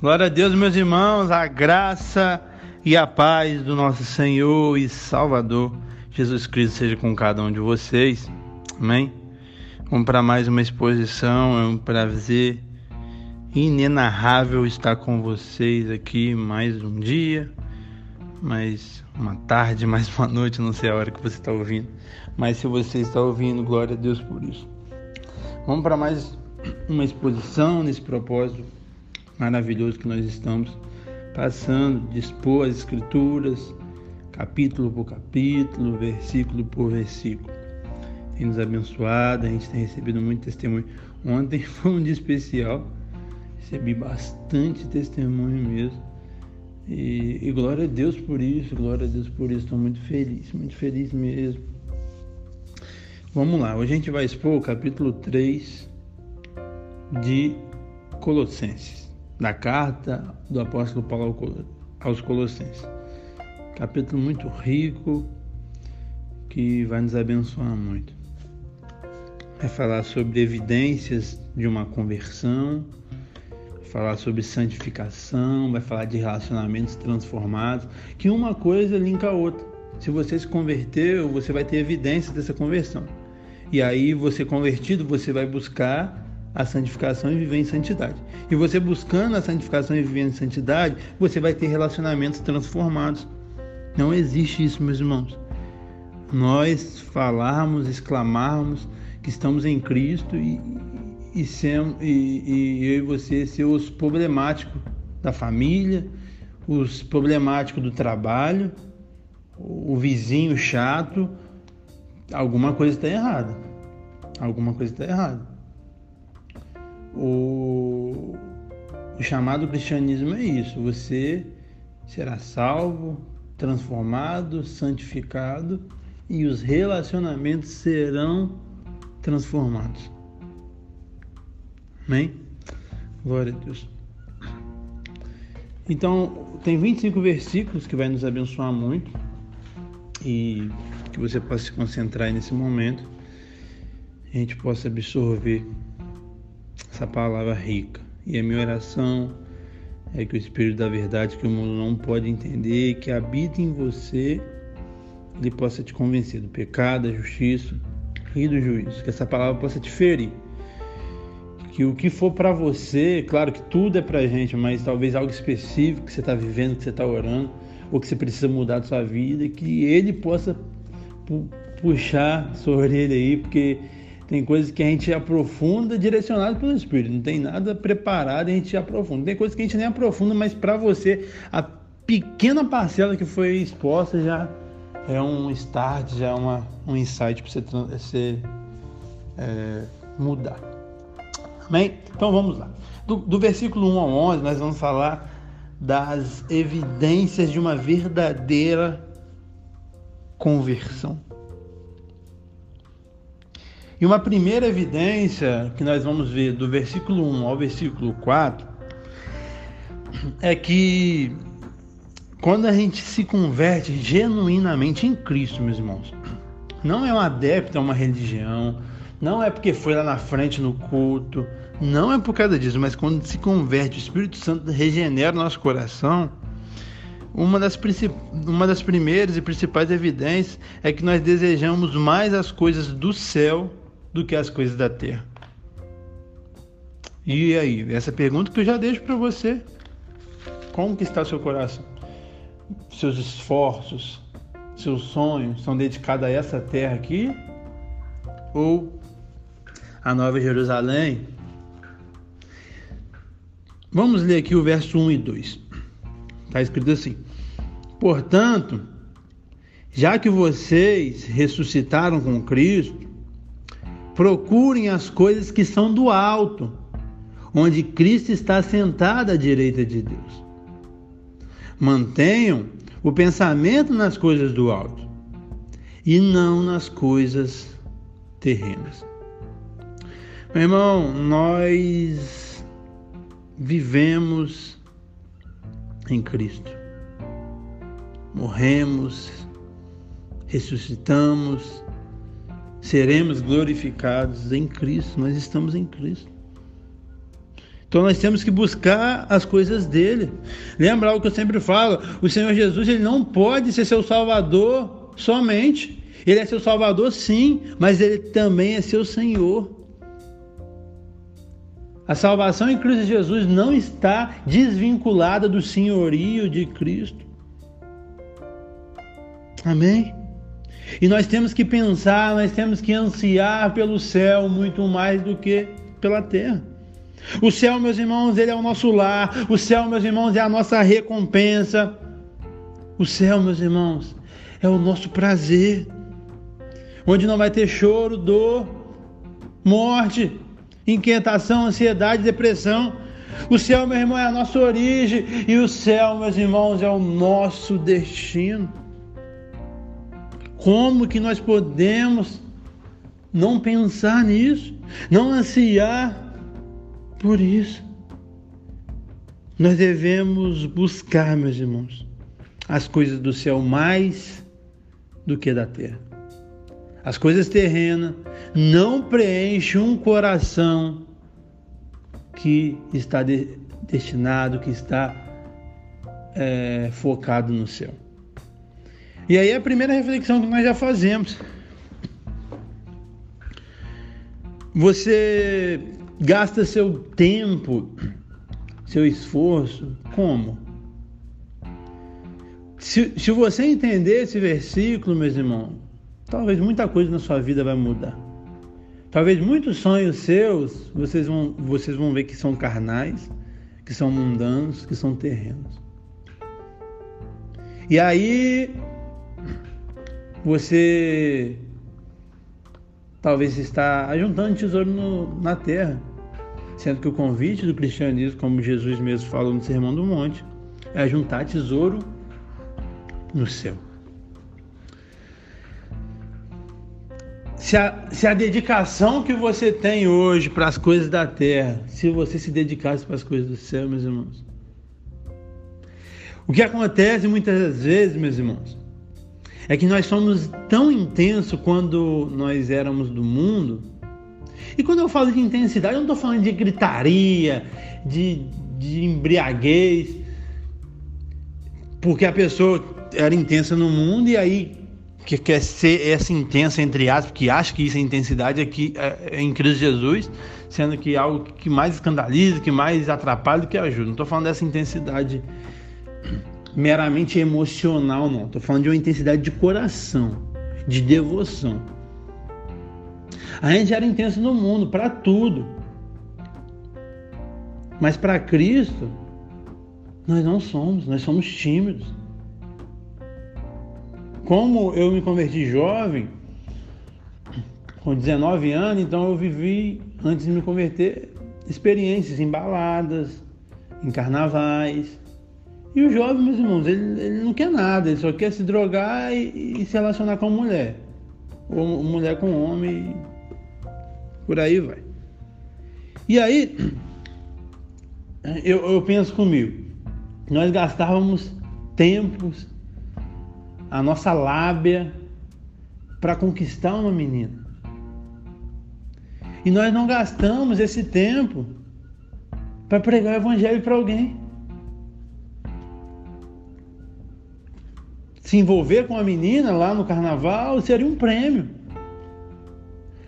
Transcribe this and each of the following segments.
Glória a Deus, meus irmãos, a graça e a paz do nosso Senhor e Salvador Jesus Cristo seja com cada um de vocês. Amém? Vamos para mais uma exposição, é um prazer inenarrável estar com vocês aqui mais um dia, mais uma tarde, mais uma noite, não sei a hora que você está ouvindo, mas se você está ouvindo, glória a Deus por isso. Vamos para mais uma exposição nesse propósito maravilhoso que nós estamos passando, de expor as Escrituras, capítulo por capítulo, versículo por versículo. Tem nos abençoado, a gente tem recebido muito testemunho. Ontem foi um dia especial, recebi bastante testemunho mesmo. E, e, glória a Deus por isso, glória a Deus por isso. Estou muito feliz, muito feliz mesmo. Vamos lá, hoje a gente vai expor o capítulo 3 de Colossenses da carta do apóstolo Paulo aos Colossenses. Capítulo muito rico que vai nos abençoar muito. Vai falar sobre evidências de uma conversão, falar sobre santificação, vai falar de relacionamentos transformados, que uma coisa linka a outra. Se você se converteu, você vai ter evidências dessa conversão. E aí, você convertido, você vai buscar a santificação e viver em santidade. E você buscando a santificação e vivendo em santidade, você vai ter relacionamentos transformados. Não existe isso, meus irmãos. Nós falarmos, exclamarmos que estamos em Cristo e, e, e, e eu e você ser os problemáticos da família, os problemáticos do trabalho, o vizinho chato, alguma coisa está errada. Alguma coisa está errada. O, o chamado cristianismo é isso: você será salvo, transformado, santificado e os relacionamentos serão transformados. Amém? Glória a Deus. Então, tem 25 versículos que vai nos abençoar muito e que você possa se concentrar nesse momento, a gente possa absorver essa palavra rica. E a minha oração é que o Espírito da Verdade, que o mundo não pode entender, que habita em você, ele possa te convencer do pecado, da justiça e do juízo. Que essa palavra possa te ferir. Que o que for para você, claro que tudo é para gente, mas talvez algo específico que você está vivendo, que você está orando, ou que você precisa mudar da sua vida, que ele possa puxar sua orelha aí, porque tem coisas que a gente aprofunda direcionado pelo Espírito. Não tem nada preparado a gente aprofunda. Tem coisas que a gente nem aprofunda, mas para você, a pequena parcela que foi exposta já é um start, já é uma, um insight para você, você é, mudar. Amém? Então vamos lá. Do, do versículo 1 ao 11, nós vamos falar das evidências de uma verdadeira conversão. E uma primeira evidência que nós vamos ver do versículo 1 ao versículo 4 é que quando a gente se converte genuinamente em Cristo, meus irmãos, não é um adepto a uma religião, não é porque foi lá na frente no culto, não é por causa disso, mas quando se converte, o Espírito Santo regenera o nosso coração. Uma das, uma das primeiras e principais evidências é que nós desejamos mais as coisas do céu do que as coisas da terra. E aí, essa pergunta que eu já deixo para você. Como que está seu coração? Seus esforços, seus sonhos são dedicados a essa terra aqui? Ou a Nova Jerusalém? Vamos ler aqui o verso 1 e 2. Está escrito assim: Portanto, já que vocês ressuscitaram com Cristo, procurem as coisas que são do alto, onde Cristo está sentado à direita de Deus. Mantenham o pensamento nas coisas do alto e não nas coisas terrenas. Meu irmão, nós vivemos em Cristo. Morremos, ressuscitamos, seremos glorificados em Cristo. Nós estamos em Cristo. Então nós temos que buscar as coisas dele. Lembra o que eu sempre falo: o Senhor Jesus ele não pode ser seu Salvador somente. Ele é seu Salvador, sim, mas ele também é seu Senhor. A salvação em Cristo Jesus não está desvinculada do senhorio de Cristo. Amém? E nós temos que pensar, nós temos que ansiar pelo céu muito mais do que pela terra. O céu, meus irmãos, ele é o nosso lar. O céu, meus irmãos, é a nossa recompensa. O céu, meus irmãos, é o nosso prazer. Onde não vai ter choro, dor, morte, inquietação, ansiedade, depressão. O céu, meu irmão, é a nossa origem. E o céu, meus irmãos, é o nosso destino. Como que nós podemos não pensar nisso? Não ansiar por isso, nós devemos buscar, meus irmãos, as coisas do céu mais do que da terra. As coisas terrenas não preenchem um coração que está de, destinado, que está é, focado no céu. E aí a primeira reflexão que nós já fazemos. Você gasta seu tempo, seu esforço, como? Se, se você entender esse versículo, meus irmãos, talvez muita coisa na sua vida vai mudar. Talvez muitos sonhos seus, vocês vão, vocês vão ver que são carnais, que são mundanos, que são terrenos. E aí você talvez está ajuntando tesouro no, na terra sendo que o convite do cristianismo, como Jesus mesmo falou no Sermão do Monte, é juntar tesouro no céu. Se a, se a dedicação que você tem hoje para as coisas da terra, se você se dedicasse para as coisas do céu, meus irmãos. O que acontece muitas vezes, meus irmãos, é que nós somos tão intensos quando nós éramos do mundo e quando eu falo de intensidade, eu não estou falando de gritaria, de, de embriaguez, porque a pessoa era intensa no mundo e aí que quer ser essa intensa, entre aspas, que acha que isso é intensidade aqui é, é em Cristo Jesus, sendo que é algo que mais escandaliza, que mais atrapalha do que ajuda. Não estou falando dessa intensidade meramente emocional, não. Estou falando de uma intensidade de coração, de devoção. A gente era intenso no mundo, para tudo. Mas para Cristo, nós não somos, nós somos tímidos. Como eu me converti jovem, com 19 anos, então eu vivi, antes de me converter, experiências em baladas, em carnavais. E o jovem, meus irmãos, ele, ele não quer nada, ele só quer se drogar e, e se relacionar com mulher. Ou mulher com homem por aí vai. E aí, eu, eu penso comigo, nós gastávamos tempos, a nossa lábia para conquistar uma menina. E nós não gastamos esse tempo para pregar o evangelho para alguém. Se envolver com a menina lá no carnaval seria um prêmio.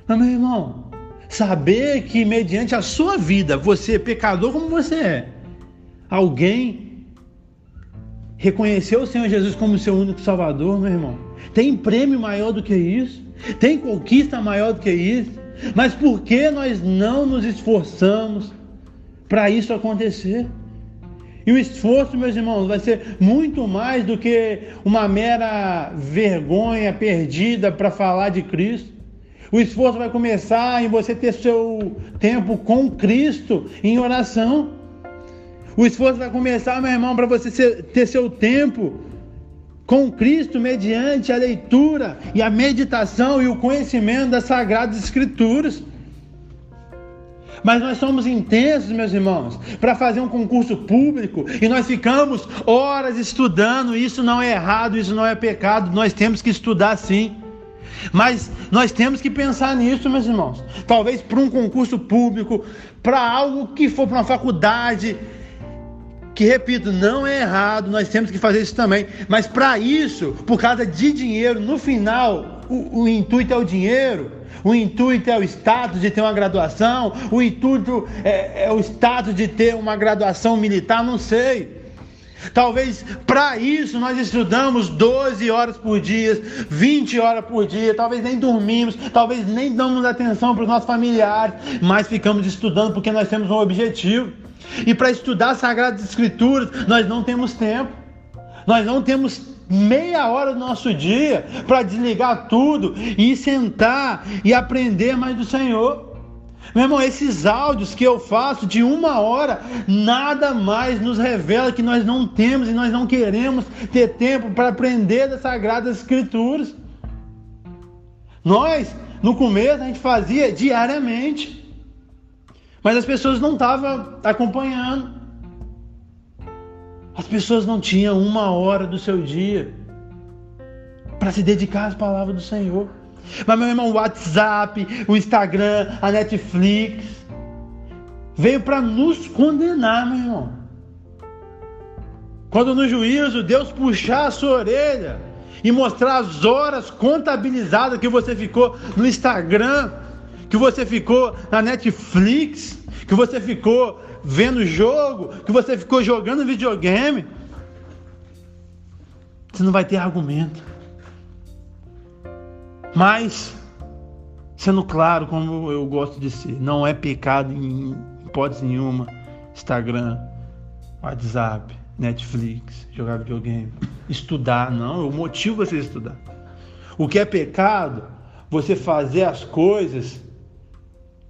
Mas, meu irmão, Saber que, mediante a sua vida, você, pecador como você é, alguém reconheceu o Senhor Jesus como seu único Salvador, meu irmão. Tem prêmio maior do que isso? Tem conquista maior do que isso? Mas por que nós não nos esforçamos para isso acontecer? E o esforço, meus irmãos, vai ser muito mais do que uma mera vergonha perdida para falar de Cristo. O esforço vai começar em você ter seu tempo com Cristo em oração. O esforço vai começar, meu irmão, para você ter seu tempo com Cristo mediante a leitura e a meditação e o conhecimento das Sagradas Escrituras. Mas nós somos intensos, meus irmãos, para fazer um concurso público e nós ficamos horas estudando. Isso não é errado, isso não é pecado. Nós temos que estudar sim. Mas nós temos que pensar nisso, meus irmãos. Talvez para um concurso público, para algo que for para uma faculdade, que repito, não é errado, nós temos que fazer isso também. Mas para isso, por causa de dinheiro, no final, o, o, intuito é o dinheiro, o intuito é o status de ter uma graduação, o intuito é, é o status de ter uma graduação militar, não sei. Talvez para isso nós estudamos 12 horas por dia, 20 horas por dia, talvez nem dormimos, talvez nem damos atenção para os nossos familiares, mas ficamos estudando porque nós temos um objetivo. E para estudar as Sagradas Escrituras, nós não temos tempo. Nós não temos meia hora do nosso dia para desligar tudo e sentar e aprender mais do Senhor. Meu irmão, esses áudios que eu faço de uma hora, nada mais nos revela que nós não temos e nós não queremos ter tempo para aprender das Sagradas Escrituras. Nós, no começo, a gente fazia diariamente, mas as pessoas não estavam acompanhando. As pessoas não tinham uma hora do seu dia para se dedicar às palavras do Senhor. Mas, meu irmão, o WhatsApp, o Instagram, a Netflix, veio para nos condenar, meu irmão. Quando no juízo Deus puxar a sua orelha e mostrar as horas contabilizadas que você ficou no Instagram, que você ficou na Netflix, que você ficou vendo jogo, que você ficou jogando videogame, você não vai ter argumento. Mas, sendo claro, como eu gosto de ser, não é pecado em hipótese nenhuma Instagram, WhatsApp, Netflix, jogar videogame, estudar, não, eu motivo você a estudar. O que é pecado, você fazer as coisas,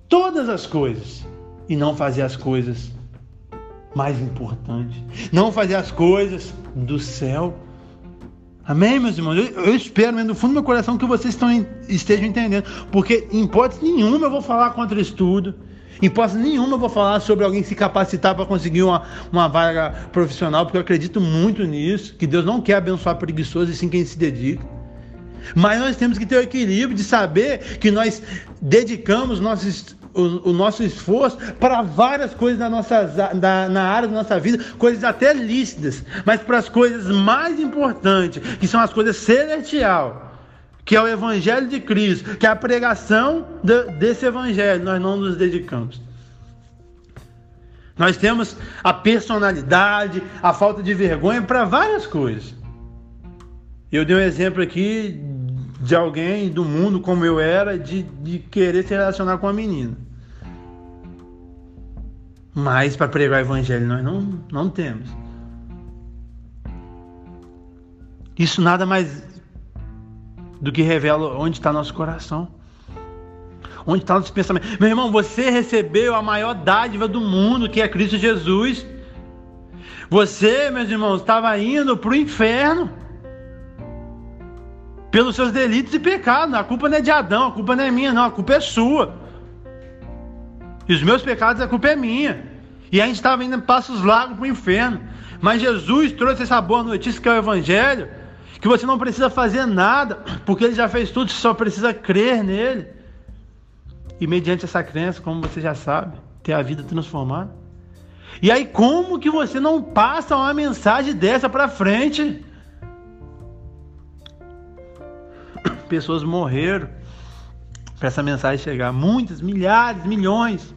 todas as coisas, e não fazer as coisas mais importantes, não fazer as coisas do céu. Amém, meus irmãos? Eu, eu espero, no fundo do meu coração, que vocês estão, estejam entendendo. Porque, em hipótese nenhuma, eu vou falar contra estudo. Em hipótese nenhuma, eu vou falar sobre alguém se capacitar para conseguir uma, uma vaga profissional, porque eu acredito muito nisso. Que Deus não quer abençoar preguiçoso, e sim quem se dedica. Mas nós temos que ter o equilíbrio de saber que nós dedicamos nossos o, o, nosso esforço para várias coisas na, nossa, da, na área da nossa vida, coisas até lícitas, mas para as coisas mais importantes, que são as coisas celestial, que é o Evangelho de Cristo, que é a pregação de, desse Evangelho, nós não nos dedicamos. Nós temos a personalidade, a falta de vergonha para várias coisas. Eu dei um exemplo aqui de alguém do mundo como eu era de, de querer se relacionar com a menina. Mas para pregar o evangelho nós não, não temos. Isso nada mais do que revela onde está nosso coração. Onde está nosso pensamento. Meu irmão, você recebeu a maior dádiva do mundo, que é Cristo Jesus. Você, meus irmãos, estava indo para o inferno pelos seus delitos e pecados. A culpa não é de Adão, a culpa não é minha, não, a culpa é sua. E os meus pecados, a culpa é minha. E a gente estava indo passos largos para o inferno. Mas Jesus trouxe essa boa notícia que é o Evangelho, que você não precisa fazer nada, porque Ele já fez tudo, você só precisa crer nele. E mediante essa crença, como você já sabe, ter a vida transformada. E aí, como que você não passa uma mensagem dessa para frente? Pessoas morreram para essa mensagem chegar. Muitas, milhares, milhões.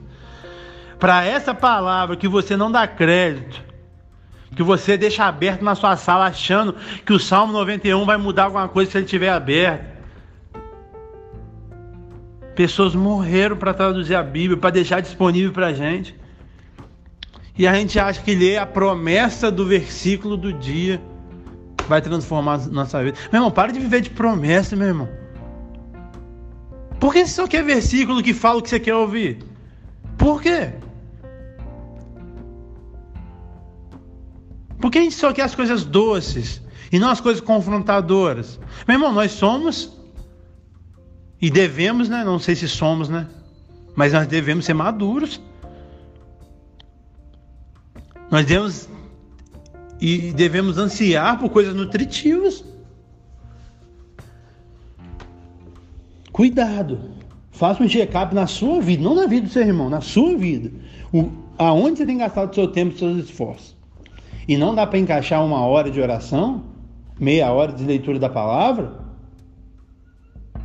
Para essa palavra que você não dá crédito, que você deixa aberto na sua sala achando que o Salmo 91 vai mudar alguma coisa se ele estiver aberto. Pessoas morreram para traduzir a Bíblia, para deixar disponível para a gente. E a gente acha que ler a promessa do versículo do dia vai transformar nossa vida. Meu irmão, para de viver de promessa, meu irmão. Por que você só quer versículo que fala o que você quer ouvir? Por quê? Por que a gente só quer as coisas doces e não as coisas confrontadoras? Meu irmão, nós somos e devemos, né? Não sei se somos, né? Mas nós devemos ser maduros. Nós devemos e devemos ansiar por coisas nutritivas. Cuidado. Faça um check-up na sua vida, não na vida do seu irmão, na sua vida. O, aonde você tem gastado seu tempo e seus esforços. E não dá para encaixar uma hora de oração, meia hora de leitura da palavra,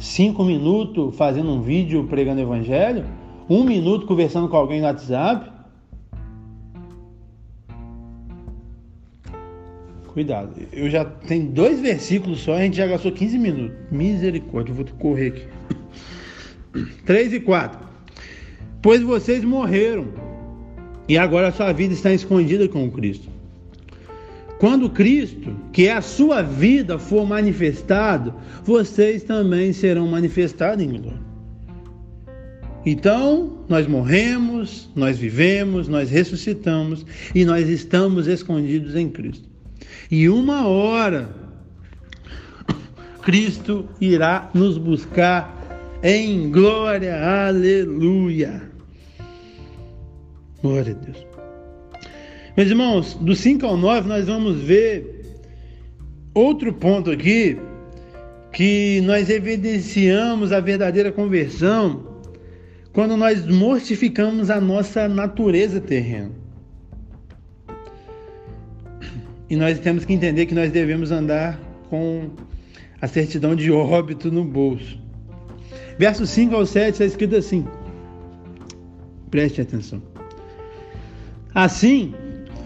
cinco minutos fazendo um vídeo pregando evangelho, um minuto conversando com alguém no WhatsApp. Cuidado, eu já tenho dois versículos só, a gente já gastou 15 minutos. Misericórdia, eu vou correr aqui. 3 e 4. Pois vocês morreram, e agora a sua vida está escondida com Cristo. Quando Cristo, que é a sua vida, for manifestado, vocês também serão manifestados em glória. Então, nós morremos, nós vivemos, nós ressuscitamos e nós estamos escondidos em Cristo. E uma hora, Cristo irá nos buscar em glória, aleluia. Glória a Deus. Meus irmãos, do 5 ao 9 nós vamos ver outro ponto aqui que nós evidenciamos a verdadeira conversão quando nós mortificamos a nossa natureza terrena. E nós temos que entender que nós devemos andar com a certidão de óbito no bolso. Verso 5 ao 7 está escrito assim. Preste atenção. Assim,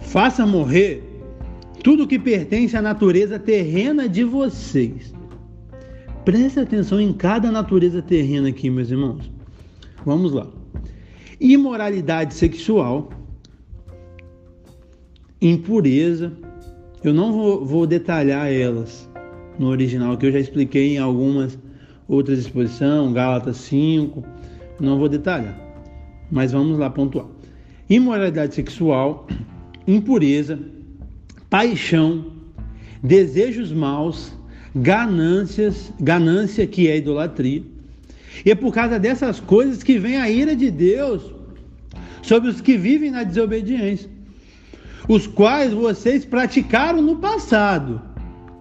faça morrer tudo que pertence à natureza terrena de vocês. Preste atenção em cada natureza terrena aqui, meus irmãos. Vamos lá. Imoralidade sexual, impureza. Eu não vou, vou detalhar elas no original, que eu já expliquei em algumas outras exposições, Gálatas 5. Não vou detalhar, mas vamos lá pontuar. Imoralidade sexual, impureza, paixão, desejos maus, ganâncias, ganância que é idolatria. E é por causa dessas coisas que vem a ira de Deus sobre os que vivem na desobediência, os quais vocês praticaram no passado,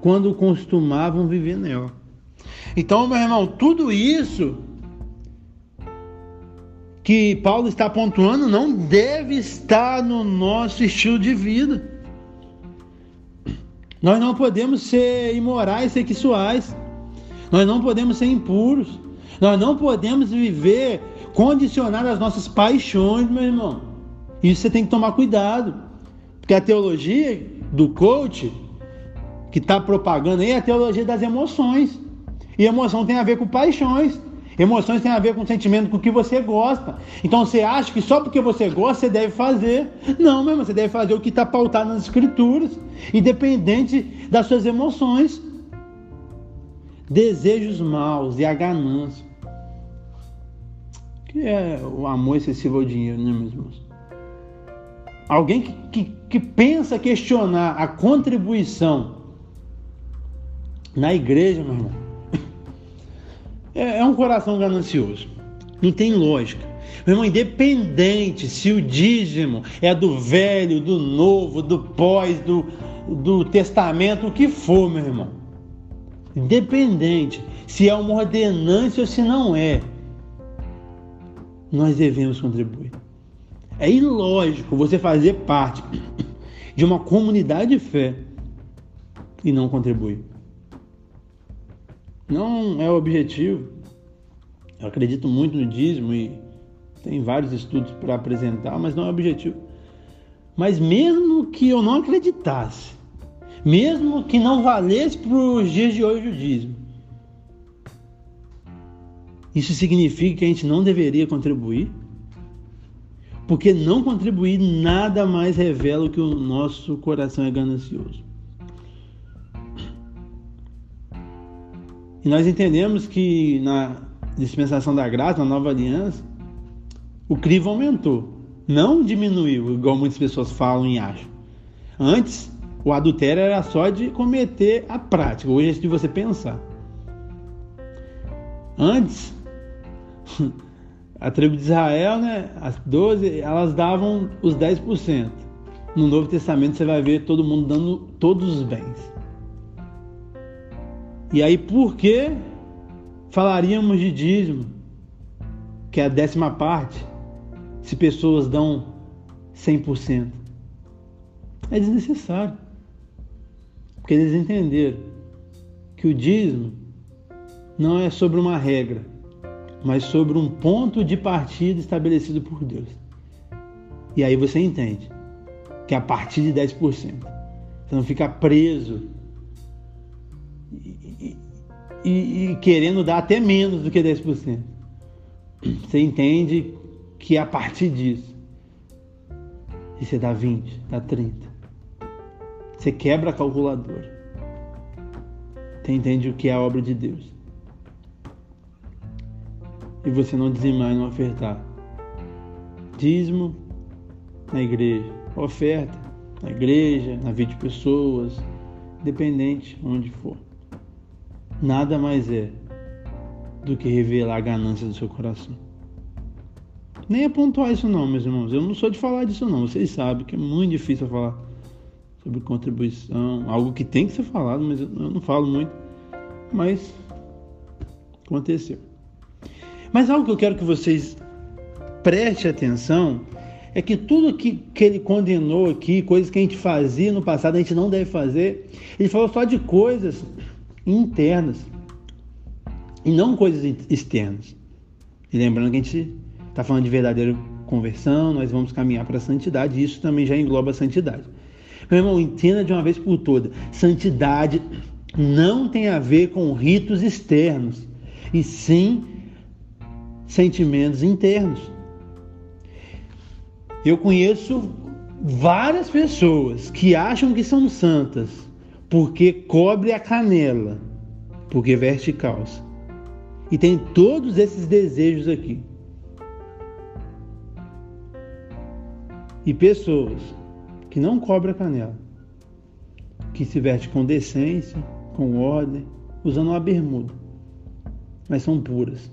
quando costumavam viver nela. Então, meu irmão, tudo isso que Paulo está pontuando não deve estar no nosso estilo de vida. Nós não podemos ser imorais sexuais. Nós não podemos ser impuros. Nós não podemos viver condicionado às nossas paixões, meu irmão. Isso você tem que tomar cuidado. Porque a teologia do coach que está propagando aí é a teologia das emoções. E emoção tem a ver com paixões. Emoções têm a ver com sentimento, com o que você gosta. Então você acha que só porque você gosta você deve fazer. Não, meu irmão, você deve fazer o que está pautado nas escrituras, independente das suas emoções. Desejos maus e a ganância. Que é o amor excessivo ao dinheiro, né, meus irmãos? Alguém que, que, que pensa questionar a contribuição na igreja, meu irmão é, é um coração ganancioso. Não tem lógica. Meu irmão, independente se o dízimo é do velho, do novo, do pós, do, do testamento, o que for, meu irmão. Independente se é uma ordenança ou se não é, nós devemos contribuir. É ilógico você fazer parte de uma comunidade de fé e não contribuir. Não é o objetivo. Eu acredito muito no dízimo e tem vários estudos para apresentar, mas não é o objetivo. Mas mesmo que eu não acreditasse, mesmo que não valesse para os dias de hoje o dízimo, isso significa que a gente não deveria contribuir? Porque não contribuir nada mais revela que o nosso coração é ganancioso. E nós entendemos que na dispensação da graça, na nova aliança, o crivo aumentou, não diminuiu, igual muitas pessoas falam e acham. Antes, o adultério era só de cometer a prática, hoje é de você pensar. Antes, a tribo de Israel, né, as 12, elas davam os 10%. No Novo Testamento você vai ver todo mundo dando todos os bens. E aí, por que falaríamos de dízimo, que é a décima parte, se pessoas dão 100%. É desnecessário. Porque eles entenderam que o dízimo não é sobre uma regra, mas sobre um ponto de partida estabelecido por Deus. E aí você entende que é a partir de 10%. Você não fica preso e, e, e querendo dar até menos do que 10%. Você entende que é a partir disso. E você dá 20, dá 30. Você quebra a calculadora. Você entende o que é a obra de Deus. E você não dizimar e não ofertar. Dízimo na igreja. Oferta na igreja, na vida de pessoas, independente onde for. Nada mais é do que revelar a ganância do seu coração. Nem é pontuar isso não, meus irmãos. Eu não sou de falar disso não. Vocês sabem que é muito difícil falar sobre contribuição, algo que tem que ser falado, mas eu não falo muito. Mas aconteceu. Mas algo que eu quero que vocês prestem atenção é que tudo que, que ele condenou aqui, coisas que a gente fazia no passado, a gente não deve fazer, ele falou só de coisas internas e não coisas externas. E lembrando que a gente está falando de verdadeira conversão, nós vamos caminhar para a santidade, e isso também já engloba a santidade. Meu irmão, entenda de uma vez por todas: santidade não tem a ver com ritos externos, e sim sentimentos internos. Eu conheço várias pessoas que acham que são santas porque cobre a canela, porque veste calça. E tem todos esses desejos aqui. E pessoas que não cobrem a canela, que se veste com decência, com ordem, usando uma bermuda, mas são puras.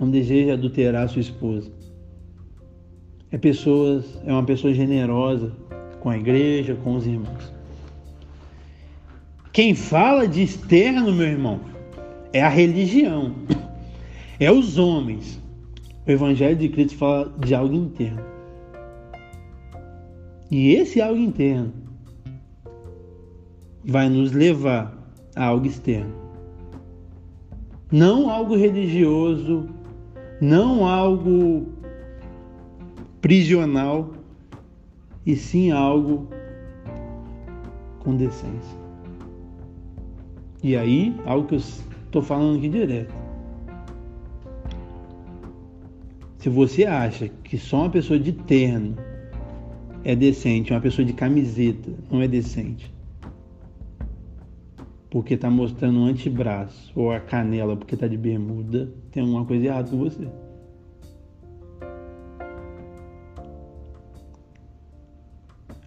Não deseja adulterar sua esposa é pessoas, é uma pessoa generosa com a igreja, com os irmãos. Quem fala de externo, meu irmão, é a religião, é os homens. O Evangelho de Cristo fala de algo interno. E esse algo interno vai nos levar a algo externo. Não algo religioso, não algo prisional, e sim algo com decência. E aí, algo que eu estou falando aqui direto. Se você acha que só uma pessoa de terno é decente, uma pessoa de camiseta não é decente, porque está mostrando o antebraço ou a canela porque está de bermuda, tem alguma coisa errada com você.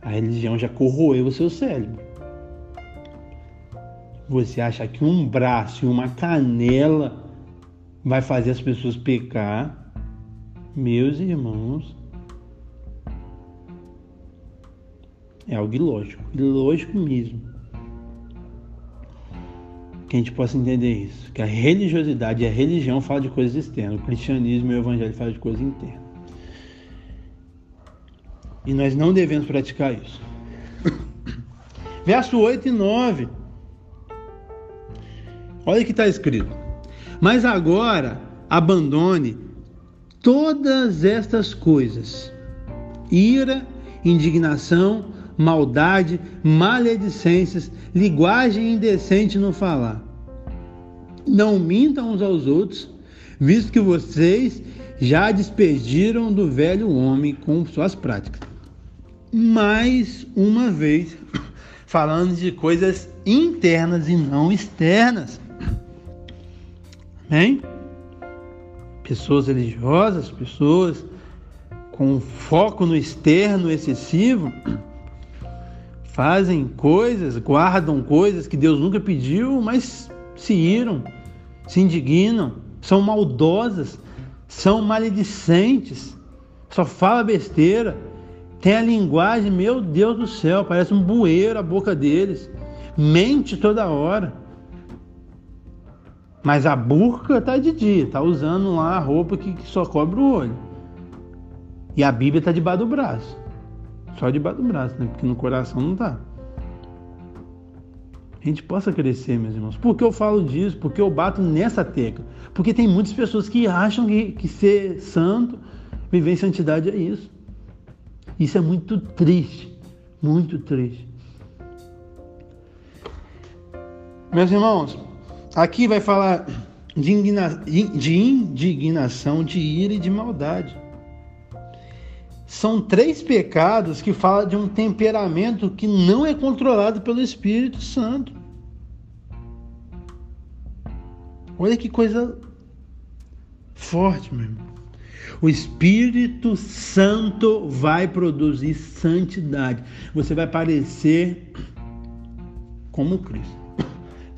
A religião já corroeu o seu cérebro. Você acha que um braço e uma canela vai fazer as pessoas pecar? Meus irmãos, é algo ilógico, ilógico mesmo. Que a gente possa entender isso, que a religiosidade e a religião falam de coisas externas, o cristianismo e o evangelho falam de coisas internas. E nós não devemos praticar isso. Verso 8 e 9. Olha o que está escrito. Mas agora abandone todas estas coisas: ira, indignação, maldade, maledicências, linguagem indecente no falar. Não mintam uns aos outros, visto que vocês já despediram do velho homem com suas práticas mais uma vez falando de coisas internas e não externas. Amém? Pessoas religiosas, pessoas com foco no externo excessivo, fazem coisas, guardam coisas que Deus nunca pediu, mas se iram, se indignam, são maldosas, são maledicentes, só fala besteira tem a linguagem, meu Deus do céu, parece um bueiro a boca deles. Mente toda hora. Mas a burca tá de dia, tá usando lá a roupa que, que só cobre o olho. E a Bíblia tá debaixo do braço. Só debaixo do braço, né? Porque no coração não tá. A gente possa crescer, meus irmãos. Por que eu falo disso? Porque eu bato nessa tecla. Porque tem muitas pessoas que acham que, que ser santo, viver em santidade é isso. Isso é muito triste. Muito triste. Meus irmãos, aqui vai falar de, indignação, de ira e de maldade. São três pecados que falam de um temperamento que não é controlado pelo Espírito Santo. Olha que coisa forte, meu irmão. O Espírito Santo vai produzir santidade. Você vai parecer como Cristo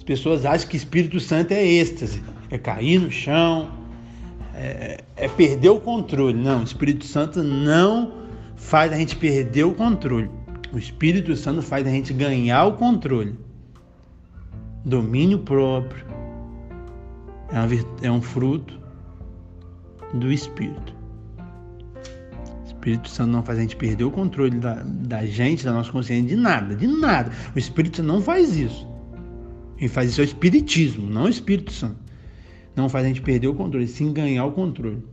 pessoas acham que Espírito Santo é êxtase, é cair no chão, é, é perder o controle. Não, o Espírito Santo não faz a gente perder o controle. O Espírito Santo faz a gente ganhar o controle. Domínio próprio é, uma, é um fruto do Espírito. O Espírito Santo não faz a gente perder o controle da, da gente, da nossa consciência, de nada, de nada. O Espírito não faz isso. Quem faz isso é o Espiritismo, não o Espírito Santo. Não faz a gente perder o controle, sim ganhar o controle.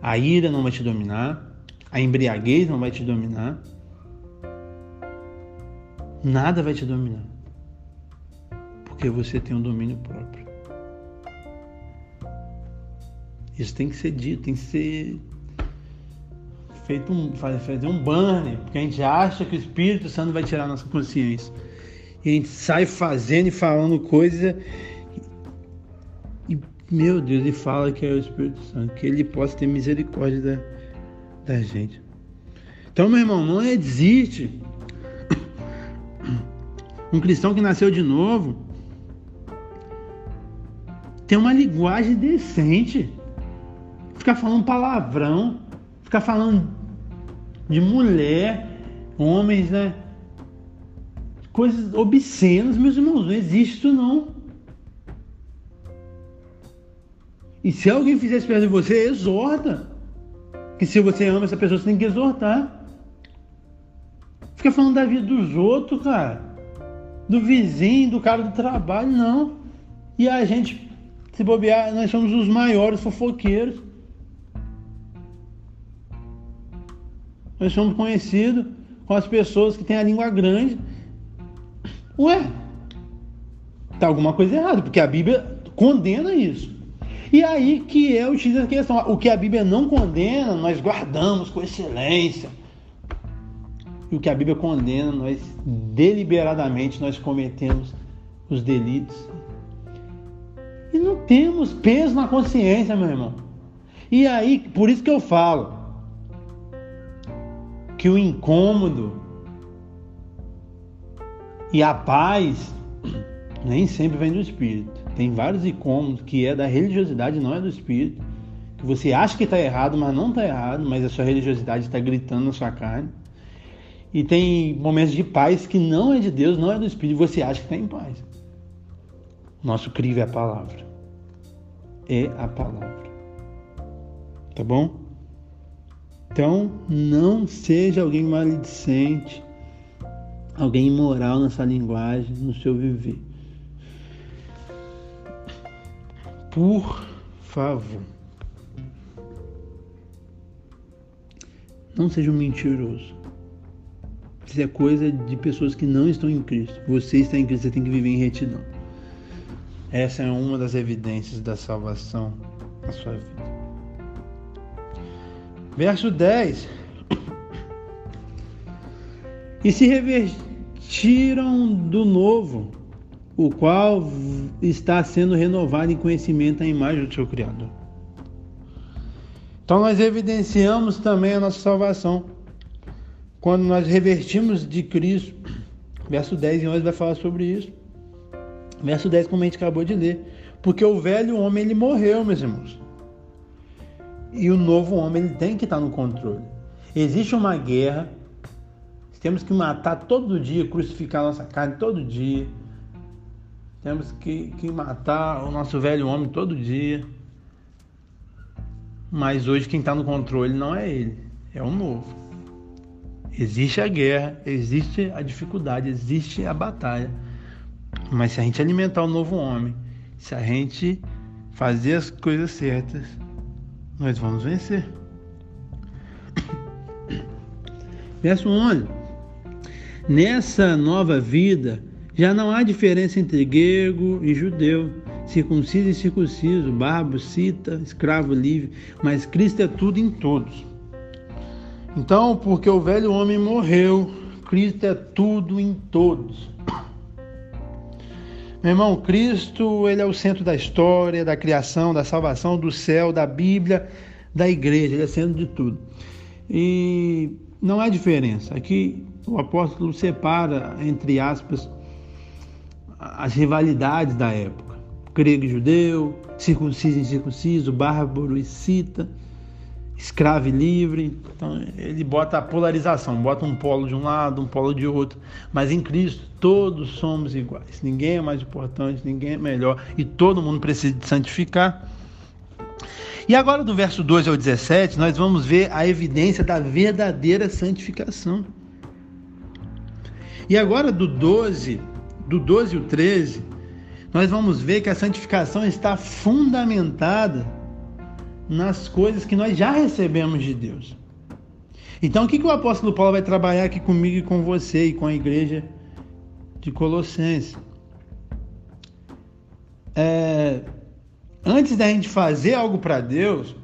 A ira não vai te dominar, a embriaguez não vai te dominar, nada vai te dominar, porque você tem um domínio próprio. Isso tem que ser dito, tem que ser feito um, fazer um banner, porque a gente acha que o Espírito Santo vai tirar a nossa consciência. E a gente sai fazendo e falando coisa. Meu Deus, ele fala que é o Espírito Santo, que ele possa ter misericórdia da, da gente. Então, meu irmão, não existe um cristão que nasceu de novo tem uma linguagem decente. Ficar falando palavrão, ficar falando de mulher, homens, né? coisas obscenas, meus irmãos, não existe isso não. E se alguém fizer isso perto de você, exorta. Que se você ama essa pessoa, você tem que exortar. Fica falando da vida dos outros, cara. Do vizinho, do cara do trabalho, não. E a gente, se bobear, nós somos os maiores fofoqueiros. Nós somos conhecidos com as pessoas que têm a língua grande Ué, tá alguma coisa errada, porque a Bíblia condena isso. E aí que é o X da questão. O que a Bíblia não condena, nós guardamos com excelência. E o que a Bíblia condena, nós deliberadamente nós cometemos os delitos. E não temos peso na consciência, meu irmão. E aí, por isso que eu falo que o incômodo e a paz nem sempre vem do espírito. Tem vários incômodos que é da religiosidade, não é do espírito. Que você acha que está errado, mas não está errado, mas a sua religiosidade está gritando na sua carne. E tem momentos de paz que não é de Deus, não é do espírito, você acha que está em paz. Nosso crivo é a palavra. É a palavra. Tá bom? Então, não seja alguém maledicente alguém imoral nessa linguagem, no seu viver. Por favor, não seja um mentiroso. Isso é coisa de pessoas que não estão em Cristo. Você está em Cristo, você tem que viver em retidão. Essa é uma das evidências da salvação na sua vida. Verso 10 e se revestiram do novo, o qual está sendo renovado em conhecimento à imagem do seu Criador. Então nós evidenciamos também a nossa salvação. Quando nós revertimos de Cristo, verso 10 e 11 vai falar sobre isso. Verso 10, como a gente acabou de ler. Porque o velho homem ele morreu, meus irmãos. E o novo homem ele tem que estar no controle. Existe uma guerra temos que matar todo dia, crucificar nossa carne todo dia. Temos que, que matar o nosso velho homem todo dia. Mas hoje quem está no controle não é ele, é o novo. Existe a guerra, existe a dificuldade, existe a batalha. Mas se a gente alimentar o novo homem, se a gente fazer as coisas certas, nós vamos vencer. Verso 11. Nessa nova vida, já não há diferença entre grego e judeu, circunciso e circunciso, barbo, cita, escravo livre, mas Cristo é tudo em todos. Então, porque o velho homem morreu, Cristo é tudo em todos. Meu irmão, Cristo, ele é o centro da história, da criação, da salvação, do céu, da Bíblia, da igreja, ele é centro de tudo. E não há diferença. Aqui o apóstolo separa, entre aspas, as rivalidades da época. Grego e judeu, circunciso e incircunciso, bárbaro e cita, escravo e livre. Então ele bota a polarização, bota um polo de um lado, um polo de outro. Mas em Cristo todos somos iguais. Ninguém é mais importante, ninguém é melhor e todo mundo precisa de santificar. E agora do verso 12 ao 17, nós vamos ver a evidência da verdadeira santificação. E agora do 12 do 12 e o 13, nós vamos ver que a santificação está fundamentada nas coisas que nós já recebemos de Deus. Então, o que, que o apóstolo Paulo vai trabalhar aqui comigo e com você e com a igreja de Colossenses? É, antes da gente fazer algo para Deus,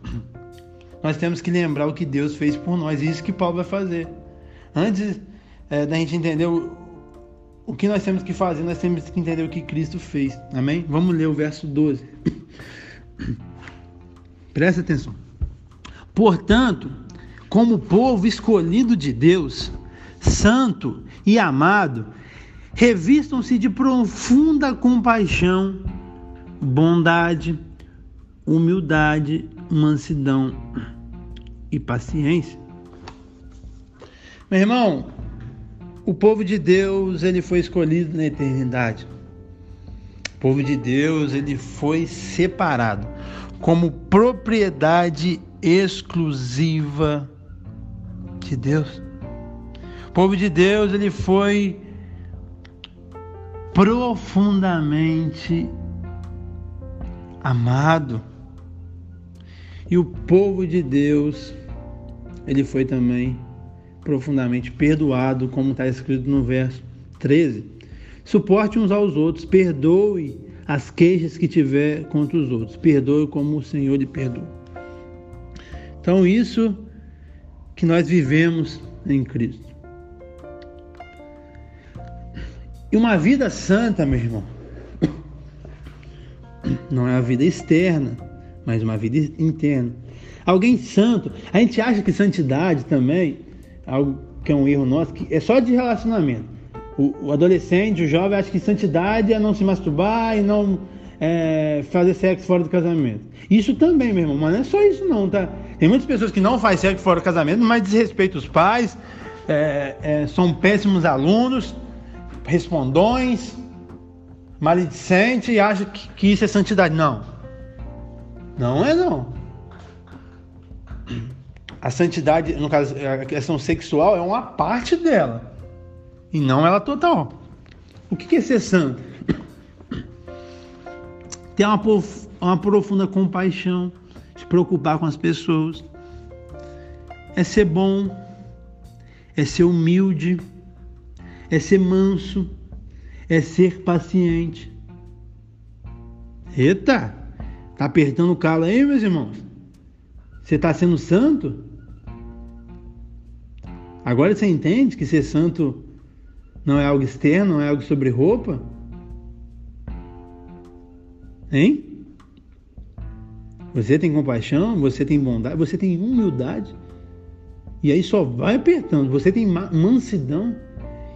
nós temos que lembrar o que Deus fez por nós. Isso que Paulo vai fazer. Antes é, da gente entender o, o que nós temos que fazer? Nós temos que entender o que Cristo fez. Amém? Vamos ler o verso 12. Presta atenção. Portanto, como povo escolhido de Deus, santo e amado, revistam-se de profunda compaixão, bondade, humildade, mansidão e paciência. Meu irmão, o povo de Deus, ele foi escolhido na eternidade. O povo de Deus, ele foi separado como propriedade exclusiva de Deus. O povo de Deus, ele foi profundamente amado. E o povo de Deus, ele foi também profundamente perdoado, como está escrito no verso 13. Suporte uns aos outros, perdoe as queixas que tiver contra os outros, perdoe como o Senhor lhe perdoa. Então, isso que nós vivemos em Cristo. E uma vida santa, meu irmão, não é uma vida externa, mas uma vida interna. Alguém santo, a gente acha que santidade também algo que é um erro nosso, que é só de relacionamento. O, o adolescente, o jovem, acha que santidade é não se masturbar e não é, fazer sexo fora do casamento. Isso também, meu irmão, mas não é só isso não, tá? Tem muitas pessoas que não fazem sexo fora do casamento, mas desrespeitam os pais, é, é, são péssimos alunos, respondões, maledicentes e acham que, que isso é santidade. Não. Não é não a santidade, no caso, a questão sexual é uma parte dela e não ela total. O que é ser santo? Ter uma, uma profunda compaixão, se preocupar com as pessoas, é ser bom, é ser humilde, é ser manso, é ser paciente. Eita, tá apertando o calo aí, meus irmãos? Você está sendo santo? Agora você entende que ser santo não é algo externo, não é algo sobre roupa? Hein? Você tem compaixão, você tem bondade, você tem humildade. E aí só vai apertando. Você tem mansidão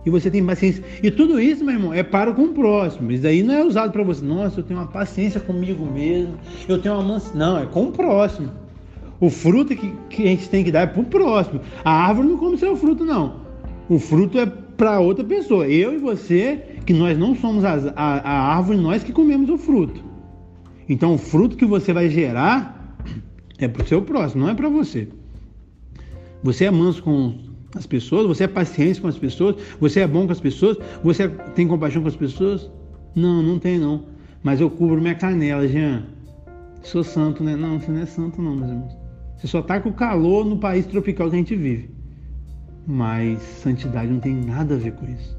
e você tem paciência. E tudo isso, meu irmão, é para com o próximo. Isso aí não é usado para você. Nossa, eu tenho uma paciência comigo mesmo. Eu tenho uma mansidão. Não, é com o próximo. O fruto que, que a gente tem que dar é para o próximo. A árvore não come seu fruto, não. O fruto é para outra pessoa. Eu e você que nós não somos a, a, a árvore, nós que comemos o fruto. Então o fruto que você vai gerar é para o seu próximo, não é para você. Você é manso com as pessoas, você é paciente com as pessoas, você é bom com as pessoas, você tem compaixão com as pessoas? Não, não tem não. Mas eu cubro minha canela, Jean. Sou santo, né? Não, você não é santo não, meus irmãos. Você só está com calor no país tropical que a gente vive. Mas santidade não tem nada a ver com isso.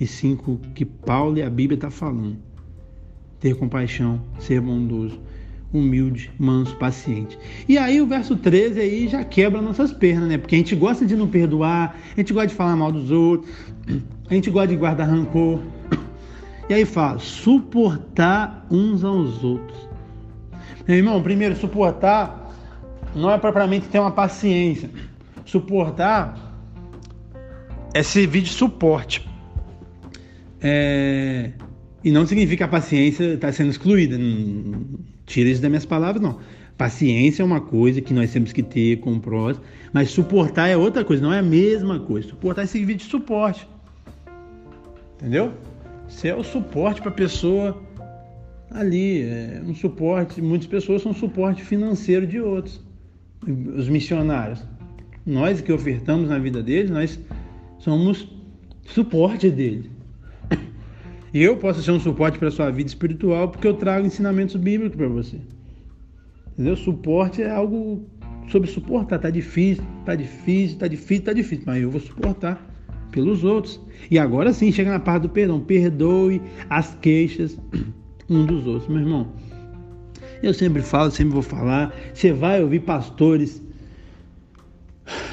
E sim com o que Paulo e a Bíblia tá falando. Ter compaixão, ser bondoso, humilde, manso, paciente. E aí o verso 13 aí já quebra nossas pernas, né? Porque a gente gosta de não perdoar, a gente gosta de falar mal dos outros, a gente gosta de guardar rancor. E aí fala, suportar uns aos outros. Meu irmão, primeiro, suportar não é propriamente ter uma paciência. Suportar é servir de suporte. É... E não significa a paciência está sendo excluída. Tira isso das minhas palavras, não. Paciência é uma coisa que nós temos que ter com próximo, mas suportar é outra coisa, não é a mesma coisa. Suportar é servir de suporte. Entendeu? Você é o suporte para a pessoa ali. É um suporte, muitas pessoas são suporte financeiro de outros. Os missionários. Nós que ofertamos na vida deles, nós somos suporte deles. E eu posso ser um suporte para a sua vida espiritual porque eu trago ensinamentos bíblicos para você. Entendeu? Suporte é algo sobre suportar. Tá difícil, tá difícil, tá difícil, tá difícil. Mas eu vou suportar pelos outros. E agora sim chega na parte do perdão. Perdoe as queixas um dos outros, meu irmão. Eu sempre falo, sempre vou falar. Você vai ouvir pastores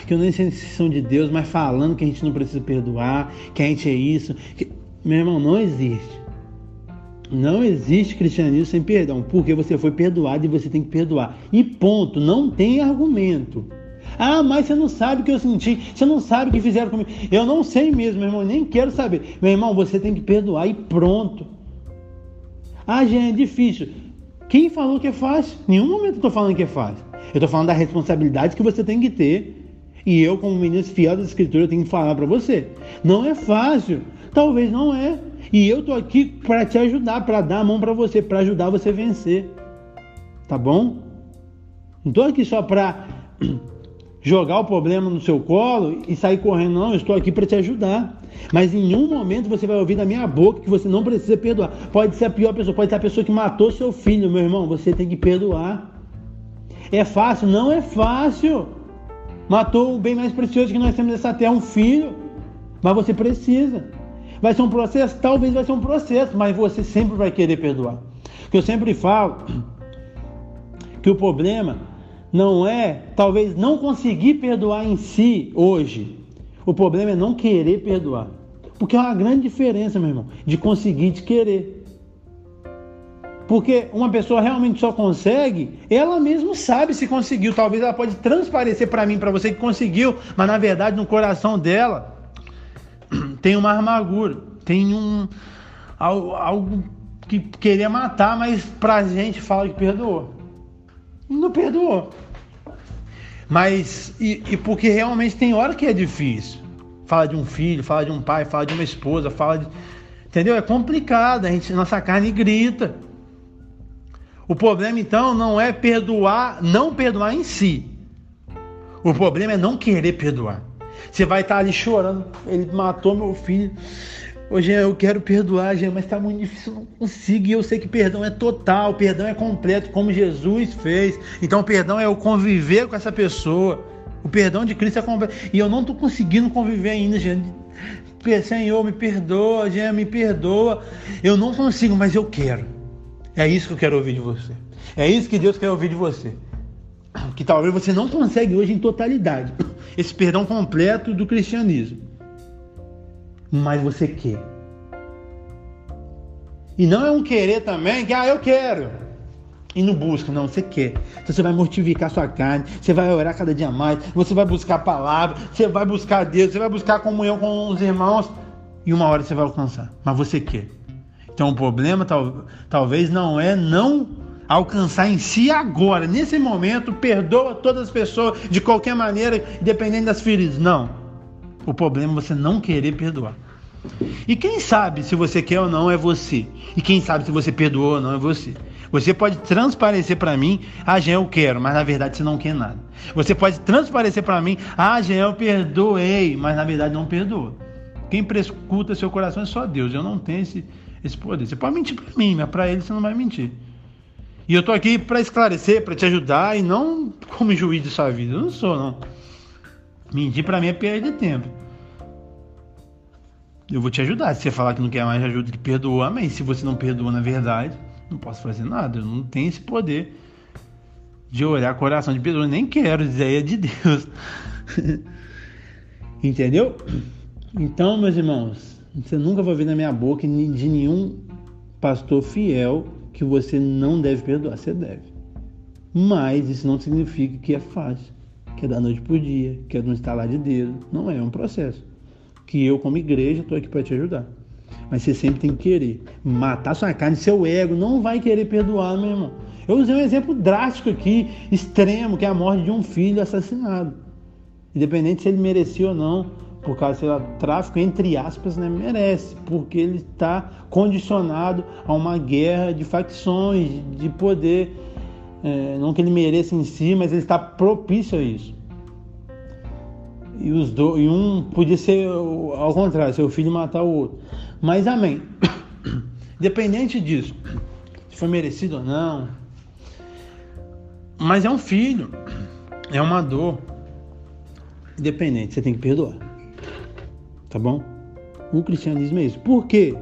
que eu nem sei se são de Deus, mas falando que a gente não precisa perdoar, que a gente é isso. Que... Meu irmão, não existe. Não existe cristianismo sem perdão, porque você foi perdoado e você tem que perdoar. E ponto, não tem argumento. Ah, mas você não sabe o que eu senti, você não sabe o que fizeram comigo. Eu não sei mesmo, meu irmão, nem quero saber. Meu irmão, você tem que perdoar e pronto. Ah, gente, é difícil. Quem falou que é fácil? Nenhum momento eu estou falando que é fácil. Eu estou falando da responsabilidade que você tem que ter. E eu, como ministro fiel da Escritura, tenho que falar para você. Não é fácil. Talvez não é. E eu estou aqui para te ajudar, para dar a mão para você, para ajudar você a vencer. Tá bom? Não estou aqui só para jogar o problema no seu colo e sair correndo, não. Eu estou aqui para te ajudar. Mas em nenhum momento você vai ouvir da minha boca que você não precisa perdoar. Pode ser a pior pessoa, pode ser a pessoa que matou seu filho, meu irmão. Você tem que perdoar. É fácil? Não é fácil. Matou o bem mais precioso que nós temos nessa terra, um filho. Mas você precisa. Vai ser um processo? Talvez vai ser um processo, mas você sempre vai querer perdoar. Que eu sempre falo que o problema não é talvez não conseguir perdoar em si hoje, o problema é não querer perdoar. Porque é uma grande diferença, meu irmão, de conseguir e de querer. Porque uma pessoa realmente só consegue, ela mesma sabe se conseguiu. Talvez ela pode transparecer para mim, para você que conseguiu, mas na verdade no coração dela tem uma amargura, tem um algo que queria matar, mas pra gente fala que perdoou. Não perdoou. Mas, e, e, porque realmente tem hora que é difícil. Fala de um filho, fala de um pai, fala de uma esposa, fala de. Entendeu? É complicado, a gente, nossa carne grita. O problema então não é perdoar, não perdoar em si. O problema é não querer perdoar. Você vai estar ali chorando, ele matou meu filho. Hoje eu quero perdoar, Jean, mas está muito difícil, não consigo. E eu sei que perdão é total, perdão é completo, como Jesus fez. Então, perdão é eu conviver com essa pessoa. O perdão de Cristo é completo. E eu não estou conseguindo conviver ainda, Jean. Senhor, me perdoa, Jean, me perdoa. Eu não consigo, mas eu quero. É isso que eu quero ouvir de você. É isso que Deus quer ouvir de você. Que talvez você não consegue hoje em totalidade. Esse perdão completo do cristianismo mas você quer. E não é um querer também que, ah, eu quero. E não busca, não, você quer. Então você vai mortificar sua carne, você vai orar cada dia mais, você vai buscar a palavra, você vai buscar Deus, você vai buscar comunhão com os irmãos, e uma hora você vai alcançar. Mas você quer. Então o problema tal, talvez não é não alcançar em si agora, nesse momento, perdoa todas as pessoas de qualquer maneira, dependendo das feridas. Não. O problema é você não querer perdoar. E quem sabe se você quer ou não é você. E quem sabe se você perdoou ou não é você. Você pode transparecer para mim, ah, Jean, eu quero, mas na verdade você não quer nada. Você pode transparecer para mim, ah, Jean, eu perdoei, mas na verdade não perdoa. Quem prescuta seu coração é só Deus. Eu não tenho esse, esse poder. Você pode mentir para mim, mas para ele você não vai mentir. E eu tô aqui para esclarecer, para te ajudar e não como juiz de sua vida. Eu não sou, não. Mentir para mim é perda de tempo. Eu vou te ajudar. Se você falar que não quer mais ajuda, que perdoa, amém. Se você não perdoa na verdade, não posso fazer nada. Eu não tenho esse poder de olhar coração de pessoa. Nem quero, ideia de Deus. Entendeu? Então, meus irmãos, você nunca vai ver na minha boca de nenhum pastor fiel que você não deve perdoar. Você deve. Mas isso não significa que é fácil, que é da noite por dia, que é no instalar de dedo. Não é, é um processo. Que eu, como igreja, estou aqui para te ajudar. Mas você sempre tem que querer. Matar sua carne, seu ego, não vai querer perdoar, meu irmão. Eu usei um exemplo drástico aqui, extremo, que é a morte de um filho assassinado. Independente se ele merecia ou não, por causa do tráfico, entre aspas, né, merece, porque ele está condicionado a uma guerra de facções, de poder, é, não que ele mereça em si, mas ele está propício a isso. E, os do, e um podia ser ao contrário, seu filho matar o outro. Mas amém. Independente disso, se foi merecido ou não. Mas é um filho, é uma dor. Independente, você tem que perdoar. Tá bom? O cristianismo é isso. Por quê?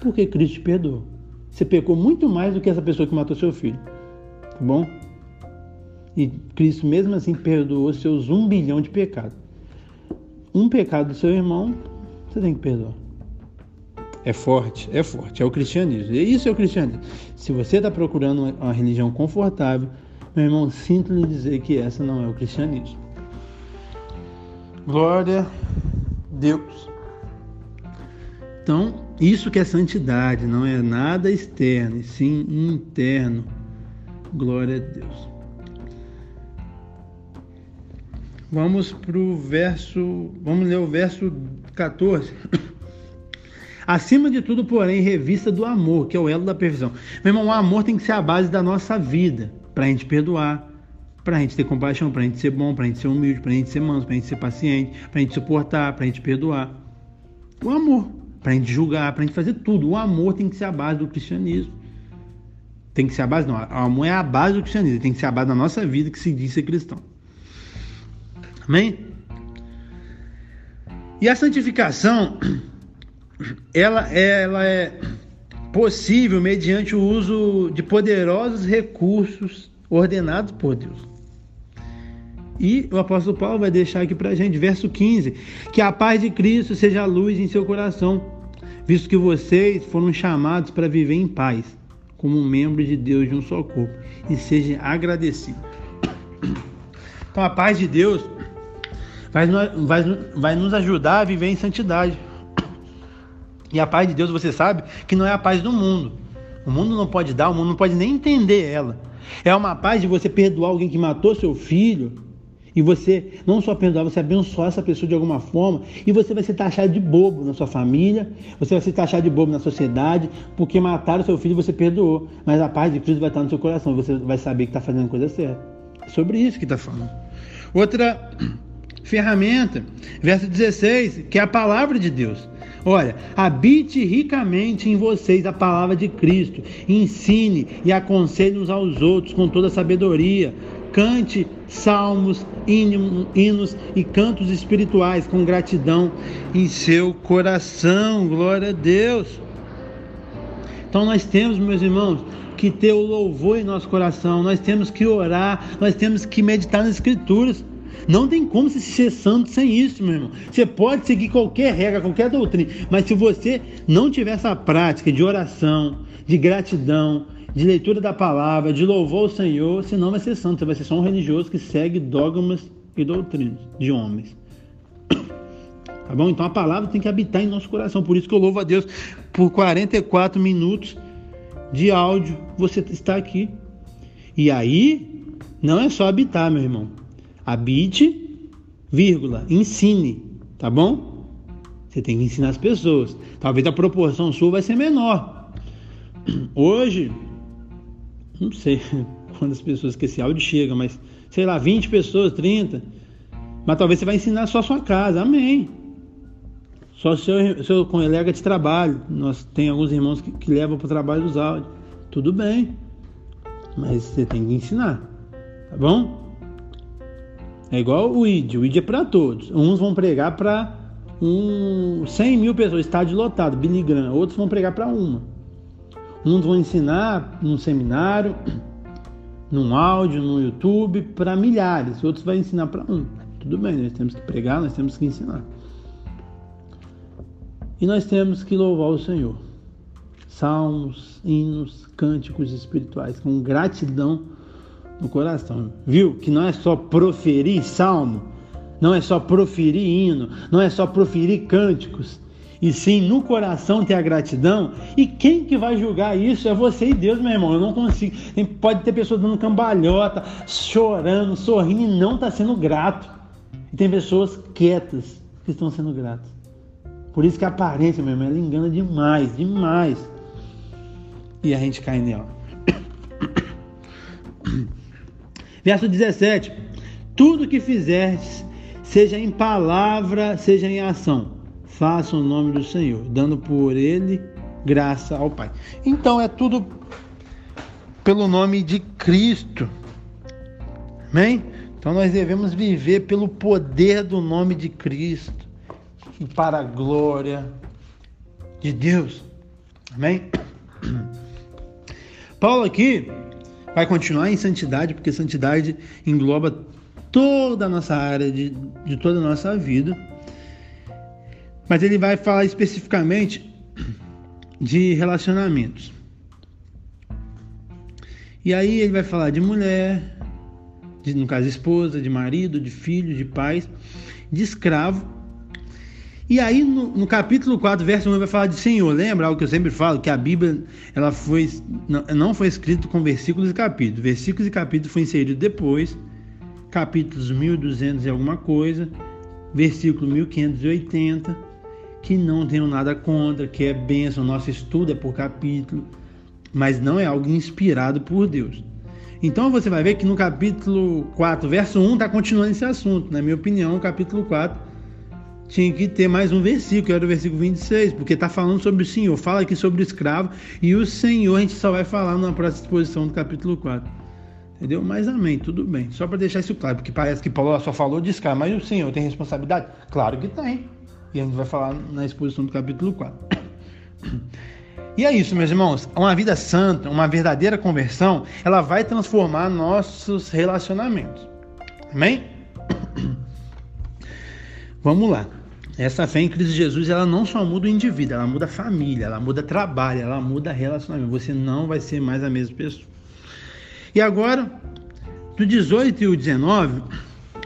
Porque Cristo te perdoou. Você pecou muito mais do que essa pessoa que matou seu filho. Tá bom? E Cristo, mesmo assim, perdoou seus um bilhão de pecados. Um pecado do seu irmão, você tem que perdoar. É forte, é forte, é o cristianismo. E isso é o cristianismo. Se você está procurando uma religião confortável, meu irmão, sinto lhe dizer que essa não é o cristianismo. Glória a Deus. Então, isso que é santidade, não é nada externo, e sim interno. Glória a Deus. Vamos para o verso, vamos ler o verso 14. Acima de tudo, porém, revista do amor, que é o elo da perfeição. Meu irmão, o amor tem que ser a base da nossa vida, para a gente perdoar, para a gente ter compaixão, para a gente ser bom, para a gente ser humilde, para a gente ser manso, para a gente ser paciente, para a gente suportar, para a gente perdoar. O amor, para a gente julgar, para a gente fazer tudo. O amor tem que ser a base do cristianismo. Tem que ser a base, não. O amor é a base do cristianismo, tem que ser a base da nossa vida que se diz ser cristão. Amém? E a santificação ela, ela é possível mediante o uso de poderosos recursos ordenados por Deus. E o apóstolo Paulo vai deixar aqui para gente, verso 15: que a paz de Cristo seja a luz em seu coração, visto que vocês foram chamados para viver em paz, como membros de Deus de um só corpo, e seja agradecido. Então a paz de Deus vai, vai, vai nos ajudar a viver em santidade. E a paz de Deus, você sabe, que não é a paz do mundo. O mundo não pode dar, o mundo não pode nem entender ela. É uma paz de você perdoar alguém que matou seu filho e você não só perdoar, você abençoar essa pessoa de alguma forma e você vai ser taxado de bobo na sua família, você vai ser taxado de bobo na sociedade porque mataram seu filho e você perdoou. Mas a paz de Cristo vai estar no seu coração você vai saber que está fazendo coisa certa. É sobre isso que está falando. Outra ferramenta, verso 16, que é a palavra de Deus. Olha, habite ricamente em vocês a palavra de Cristo, ensine e aconselhe uns aos outros com toda sabedoria. Cante salmos, hinos e cantos espirituais com gratidão em seu coração. Glória a Deus. Então nós temos, meus irmãos, que ter o louvor em nosso coração, nós temos que orar, nós temos que meditar nas Escrituras. Não tem como se ser santo sem isso, meu irmão. Você pode seguir qualquer regra, qualquer doutrina, mas se você não tiver essa prática de oração, de gratidão, de leitura da palavra, de louvor ao Senhor, você não vai ser santo, você vai ser só um religioso que segue dogmas e doutrinas de homens. Tá bom? Então a palavra tem que habitar em nosso coração. Por isso que eu louvo a Deus por 44 minutos de áudio. Você está aqui. E aí, não é só habitar, meu irmão habite, vírgula, ensine, tá bom? Você tem que ensinar as pessoas. Talvez a proporção sua vai ser menor. Hoje, não sei quantas pessoas que esse áudio chega, mas sei lá, 20 pessoas, 30. Mas talvez você vai ensinar só a sua casa. Amém. Só seu, seu colega de trabalho. Nós tem alguns irmãos que, que levam para o trabalho os áudios. Tudo bem. Mas você tem que ensinar. Tá bom? É igual o ID. O ID é para todos. Uns vão pregar para um 100 mil pessoas, estádio lotado, Billy. Outros vão pregar para uma. Uns vão ensinar num seminário, num áudio, no YouTube, para milhares. Outros vão ensinar para um. Tudo bem, nós temos que pregar, nós temos que ensinar. E nós temos que louvar o Senhor. Salmos, hinos, cânticos espirituais, com gratidão no coração. Viu? Que não é só proferir salmo, não é só proferir hino, não é só proferir cânticos, e sim no coração ter a gratidão. E quem que vai julgar isso é você e Deus, meu irmão. Eu não consigo. Pode ter pessoas dando cambalhota, chorando, sorrindo e não está sendo grato. E tem pessoas quietas que estão sendo gratas. Por isso que a aparência, meu irmão, ela engana demais, demais. E a gente cai nela. Verso 17: Tudo que fizerdes seja em palavra, seja em ação. Faça o nome do Senhor, dando por ele graça ao Pai. Então é tudo pelo nome de Cristo. Amém? Então nós devemos viver pelo poder do nome de Cristo e para a glória de Deus. Amém? Paulo aqui vai continuar em santidade, porque santidade engloba toda a nossa área de, de toda a nossa vida. Mas ele vai falar especificamente de relacionamentos. E aí ele vai falar de mulher, de, no caso esposa, de marido, de filho, de pais, de escravo. E aí no, no, capítulo 4, verso 1, ele vai falar de Senhor. Lembra algo que eu sempre falo? Que a Bíblia ela foi, não, não foi escrita com versículos e capítulos. Versículos e capítulos foi inserido depois capítulos 1200 e alguma coisa, versículo 1580, que não tenho nada contra, que é bênção, nosso estudo é por capítulo, mas não é algo inspirado por Deus. Então você vai ver que no capítulo 4, verso 1, está continuando esse assunto. Na minha opinião, o capítulo 4 tinha que ter mais um versículo, era o versículo 26, porque está falando sobre o Senhor, fala aqui sobre o escravo, e o Senhor a gente só vai falar na próxima exposição do capítulo 4. Entendeu? Mas amém, tudo bem. Só para deixar isso claro, porque parece que Paulo só falou de escravo, mas o Senhor tem responsabilidade? Claro que tem. E a gente vai falar na exposição do capítulo 4. E é isso, meus irmãos. Uma vida santa, uma verdadeira conversão, ela vai transformar nossos relacionamentos. Amém? Vamos lá. Essa fé em Cristo Jesus, ela não só muda o indivíduo, ela muda a família, ela muda trabalho, ela muda relacionamento. Você não vai ser mais a mesma pessoa. E agora, do 18 e o 19,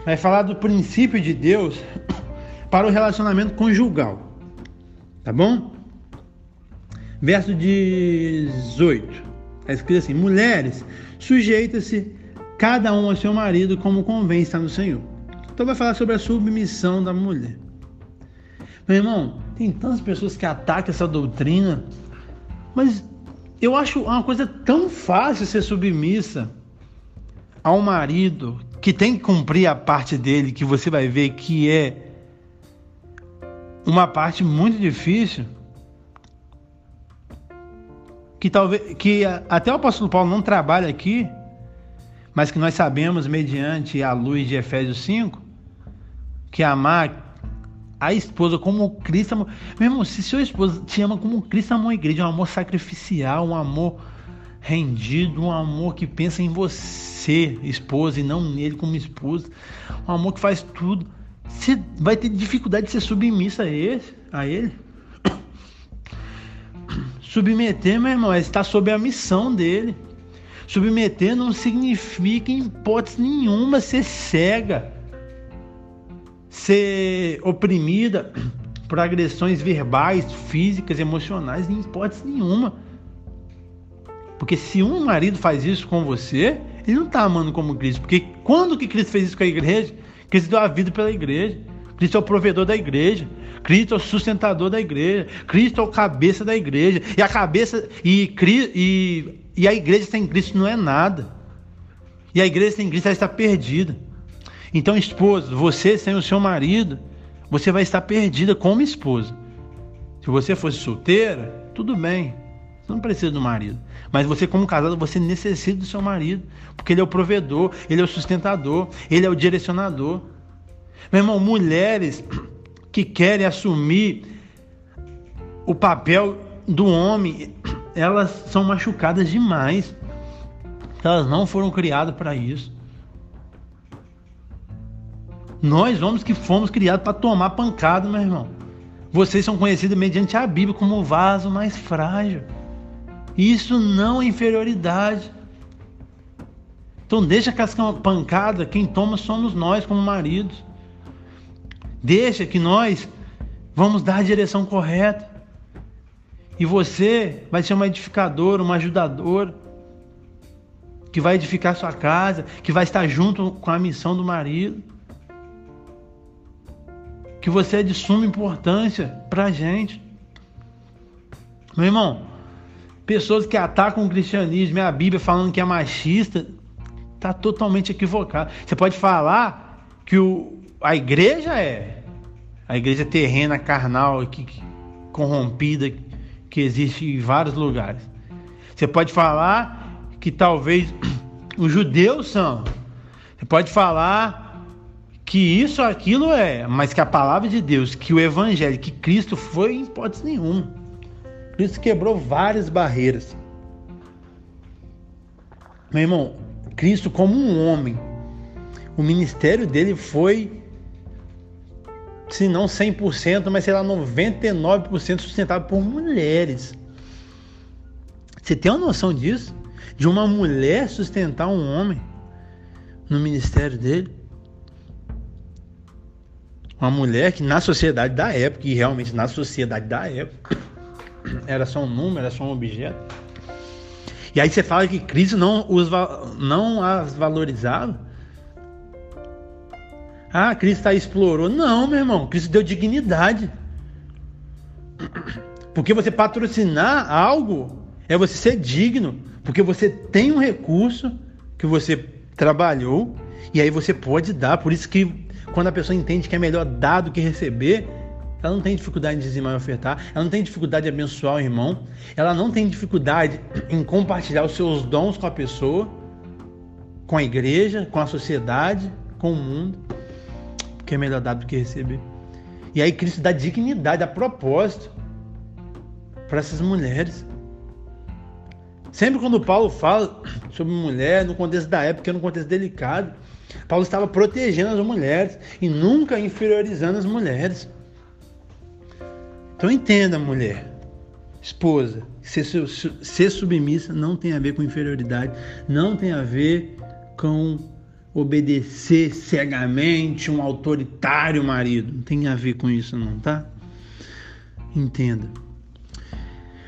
vai falar do princípio de Deus para o relacionamento conjugal. Tá bom? Verso 18. Está escrito assim: Mulheres, sujeita-se cada um ao seu marido como convém estar no Senhor. Então vai falar sobre a submissão da mulher. Meu irmão, tem tantas pessoas que atacam essa doutrina, mas eu acho uma coisa tão fácil ser submissa a um marido que tem que cumprir a parte dele, que você vai ver que é uma parte muito difícil, que talvez que até o apóstolo Paulo não trabalha aqui, mas que nós sabemos mediante a luz de Efésios 5, que amar a esposa como Cristo amou. Meu irmão, se seu esposo te ama como Cristo amou a igreja, um amor sacrificial, um amor rendido, um amor que pensa em você, esposa, e não nele como esposa, um amor que faz tudo. Você vai ter dificuldade de ser submissa a ele. A ele. Submeter, meu irmão, é estar sob a missão dele. Submeter não significa, em hipótese nenhuma, ser cega ser oprimida por agressões verbais, físicas, emocionais, em hipótese nenhuma. Porque se um marido faz isso com você, ele não está amando como Cristo. Porque quando que Cristo fez isso com a igreja? Cristo deu a vida pela igreja. Cristo é o provedor da igreja. Cristo é o sustentador da igreja. Cristo é o cabeça da igreja. E a cabeça e, e, e a igreja sem Cristo não é nada. E a igreja sem Cristo está perdida. Então, esposa, você sem o seu marido, você vai estar perdida como esposa. Se você fosse solteira, tudo bem. Você não precisa do marido. Mas você, como casado, você necessita do seu marido. Porque ele é o provedor, ele é o sustentador, ele é o direcionador. Meu irmão, mulheres que querem assumir o papel do homem, elas são machucadas demais. Elas não foram criadas para isso. Nós, homens que fomos criados para tomar pancada, meu irmão. Vocês são conhecidos mediante a Bíblia como o vaso mais frágil. Isso não é inferioridade. Então deixa que as pancadas, quem toma somos nós como maridos. Deixa que nós vamos dar a direção correta. E você vai ser uma edificadora, uma ajudadora, que vai edificar sua casa, que vai estar junto com a missão do marido. Que você é de suma importância para a gente. Meu irmão, pessoas que atacam o cristianismo e a Bíblia falando que é machista, está totalmente equivocado. Você pode falar que o, a igreja é. A igreja terrena, carnal, que, corrompida, que existe em vários lugares. Você pode falar que talvez os judeus são. Você pode falar que isso, aquilo é, mas que a palavra de Deus, que o evangelho, que Cristo foi em hipótese nenhuma. Cristo quebrou várias barreiras. Meu irmão, Cristo como um homem, o ministério dele foi se não 100%, mas sei lá, 99% sustentado por mulheres. Você tem uma noção disso? De uma mulher sustentar um homem no ministério dele? Uma mulher que na sociedade da época, e realmente na sociedade da época, era só um número, era só um objeto. E aí você fala que Cristo não, os, não as valorizava? Ah, Cristo tá explorou. Não, meu irmão, Cristo deu dignidade. Porque você patrocinar algo é você ser digno, porque você tem um recurso que você trabalhou e aí você pode dar. Por isso que quando a pessoa entende que é melhor dar do que receber, ela não tem dificuldade em dizimar e ofertar, ela não tem dificuldade em abençoar o irmão, ela não tem dificuldade em compartilhar os seus dons com a pessoa, com a igreja, com a sociedade, com o mundo que é melhor dar do que receber. E aí Cristo dá dignidade, dá propósito para essas mulheres. Sempre quando Paulo fala sobre mulher, no contexto da época, no contexto delicado, Paulo estava protegendo as mulheres e nunca inferiorizando as mulheres. Então entenda, mulher, esposa, ser, ser submissa não tem a ver com inferioridade, não tem a ver com obedecer cegamente um autoritário marido. Não tem a ver com isso não, tá? Entenda.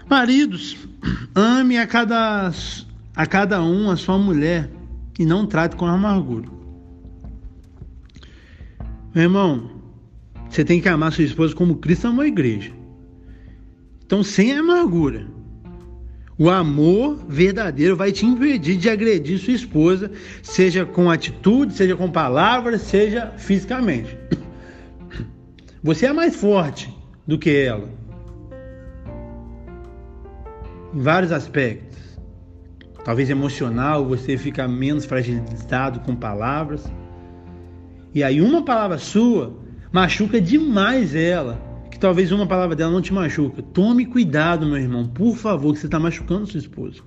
Maridos, ame a cada, a cada um a sua mulher e não trate com amargura. Meu irmão, você tem que amar sua esposa como Cristo amou a igreja. Então, sem amargura. O amor verdadeiro vai te impedir de agredir sua esposa, seja com atitude, seja com palavras, seja fisicamente. Você é mais forte do que ela. Em vários aspectos. Talvez emocional, você fica menos fragilizado com palavras. E aí uma palavra sua machuca demais ela talvez uma palavra dela não te machuca. Tome cuidado, meu irmão, por favor, que você está machucando sua esposa.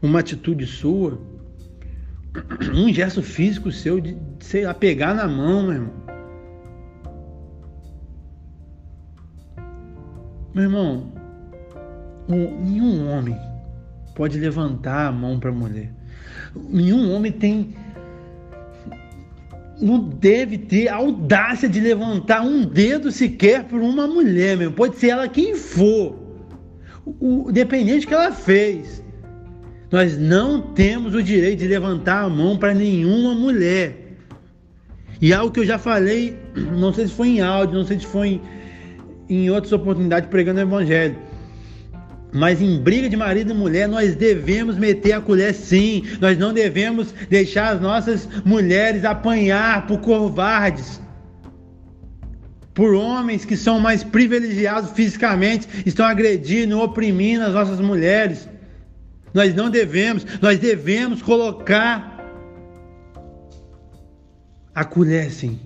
Uma atitude sua, um gesto físico seu de, sei lá, pegar na mão, meu irmão. Meu irmão, nenhum homem pode levantar a mão para mulher. Nenhum homem tem não deve ter a audácia de levantar um dedo sequer por uma mulher, meu. Pode ser ela quem for, o, dependente que ela fez. Nós não temos o direito de levantar a mão para nenhuma mulher. E algo que eu já falei, não sei se foi em áudio, não sei se foi em, em outras oportunidades pregando o evangelho. Mas em briga de marido e mulher, nós devemos meter a colher sim. Nós não devemos deixar as nossas mulheres apanhar por covardes. Por homens que são mais privilegiados fisicamente, estão agredindo, oprimindo as nossas mulheres. Nós não devemos, nós devemos colocar a colher sim.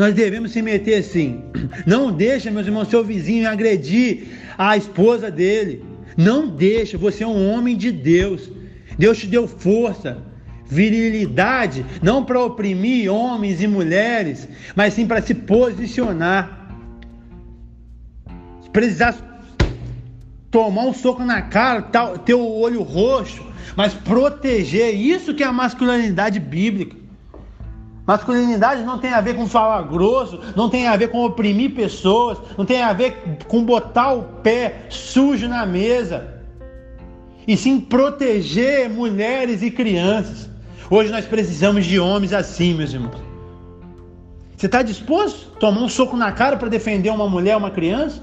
Nós devemos se meter sim. Não deixa, meus irmãos, seu vizinho agredir a esposa dele. Não deixa, você é um homem de Deus. Deus te deu força, virilidade, não para oprimir homens e mulheres, mas sim para se posicionar. Se precisar tomar um soco na cara, ter o olho roxo, mas proteger, isso que é a masculinidade bíblica. Masculinidade não tem a ver com falar grosso, não tem a ver com oprimir pessoas, não tem a ver com botar o pé sujo na mesa. E sim proteger mulheres e crianças. Hoje nós precisamos de homens assim, meus irmãos. Você está disposto a tomar um soco na cara para defender uma mulher, uma criança?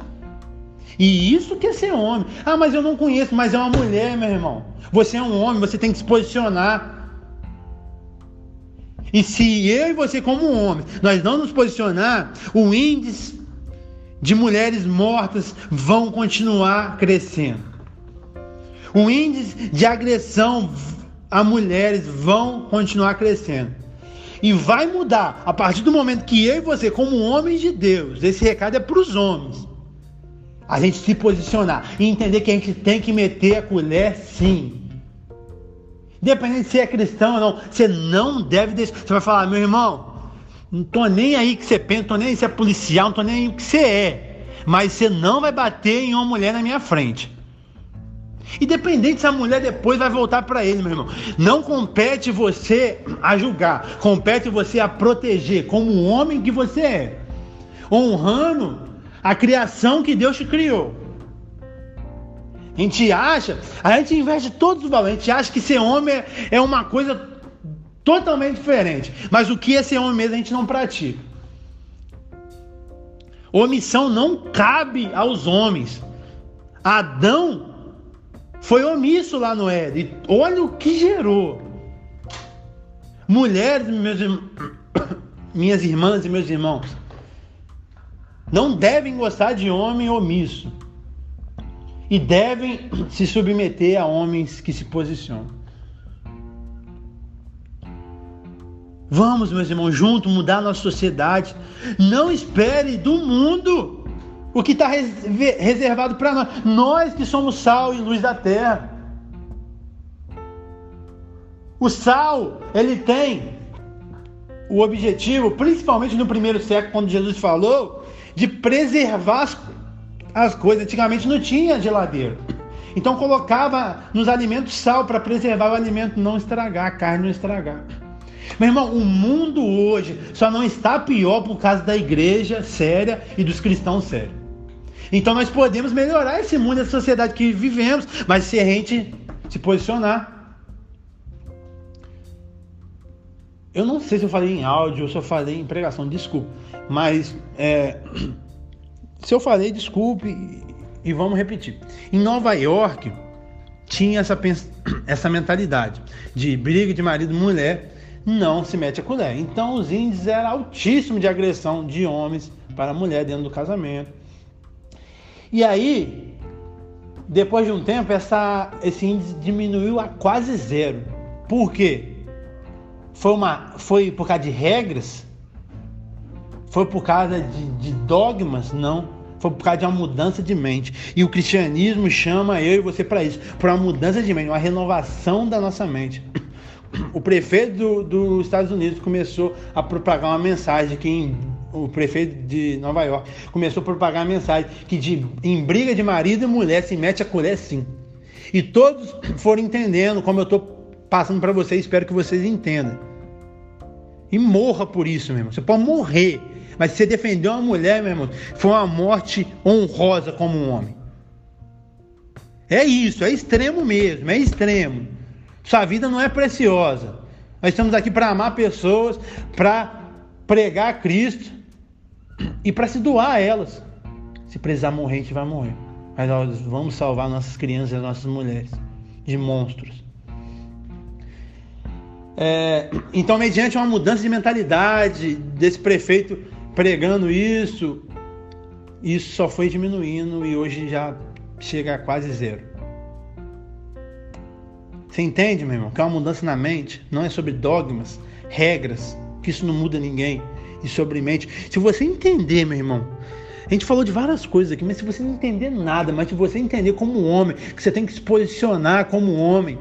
E isso que é ser homem. Ah, mas eu não conheço, mas é uma mulher, meu irmão. Você é um homem, você tem que se posicionar. E se eu e você, como homem, nós não nos posicionar, o índice de mulheres mortas vão continuar crescendo. O índice de agressão a mulheres vão continuar crescendo. E vai mudar a partir do momento que eu e você, como homens de Deus, esse recado é para os homens. A gente se posicionar e entender que a gente tem que meter a colher sim. Independente se é cristão ou não, você não deve deixar. Você vai falar, meu irmão, não tô nem aí que você pensa, não tô nem aí se é policial, não tô nem aí o que você é. Mas você não vai bater em uma mulher na minha frente. Independente se a mulher depois vai voltar para ele, meu irmão. Não compete você a julgar, compete você a proteger como o homem que você é, honrando a criação que Deus te criou. A gente acha, a gente investe todos os valores, a gente acha que ser homem é uma coisa totalmente diferente. Mas o que é ser homem mesmo a gente não pratica. Omissão não cabe aos homens. Adão foi omisso lá no Éden. Olha o que gerou. Mulheres, meus, minhas irmãs e meus irmãos, não devem gostar de homem omisso e devem se submeter a homens que se posicionam. Vamos, meus irmãos, juntos mudar a nossa sociedade. Não espere do mundo o que está reservado para nós. Nós que somos sal e luz da terra. O sal, ele tem o objetivo, principalmente no primeiro século, quando Jesus falou, de preservar as as coisas. Antigamente não tinha geladeira. Então colocava nos alimentos sal para preservar o alimento não estragar, a carne não estragar. Meu irmão, o mundo hoje só não está pior por causa da igreja séria e dos cristãos sérios. Então nós podemos melhorar esse mundo, essa sociedade que vivemos, mas se a gente se posicionar. Eu não sei se eu falei em áudio ou se eu falei em pregação, desculpa. Mas é, se eu falei, desculpe e vamos repetir. Em Nova York tinha essa, essa mentalidade de briga de marido e mulher, não se mete a colher. Então os índices eram altíssimos de agressão de homens para a mulher dentro do casamento. E aí, depois de um tempo, essa, esse índice diminuiu a quase zero. Por quê? Foi, uma, foi por causa de regras? Foi por causa de, de dogmas? Não. Foi por causa de uma mudança de mente. E o cristianismo chama eu e você para isso para uma mudança de mente, uma renovação da nossa mente. O prefeito do, dos Estados Unidos começou a propagar uma mensagem que em, o prefeito de Nova York começou a propagar uma mensagem que de, em briga de marido e mulher se mete a colher sim. E todos foram entendendo como eu estou passando para vocês, espero que vocês entendam. E morra por isso, meu irmão. Você pode morrer. Mas você defendeu uma mulher, meu irmão, foi uma morte honrosa como um homem. É isso, é extremo mesmo, é extremo. Sua vida não é preciosa. Nós estamos aqui para amar pessoas, para pregar Cristo e para se doar a elas. Se precisar morrer, a gente vai morrer. Mas nós vamos salvar nossas crianças e nossas mulheres de monstros. É, então, mediante uma mudança de mentalidade desse prefeito pregando isso, isso só foi diminuindo e hoje já chega a quase zero. Você entende, meu irmão? Que é uma mudança na mente não é sobre dogmas, regras, que isso não muda ninguém, e sobre mente. Se você entender, meu irmão, a gente falou de várias coisas aqui, mas se você não entender nada, mas se você entender como homem, que você tem que se posicionar como homem,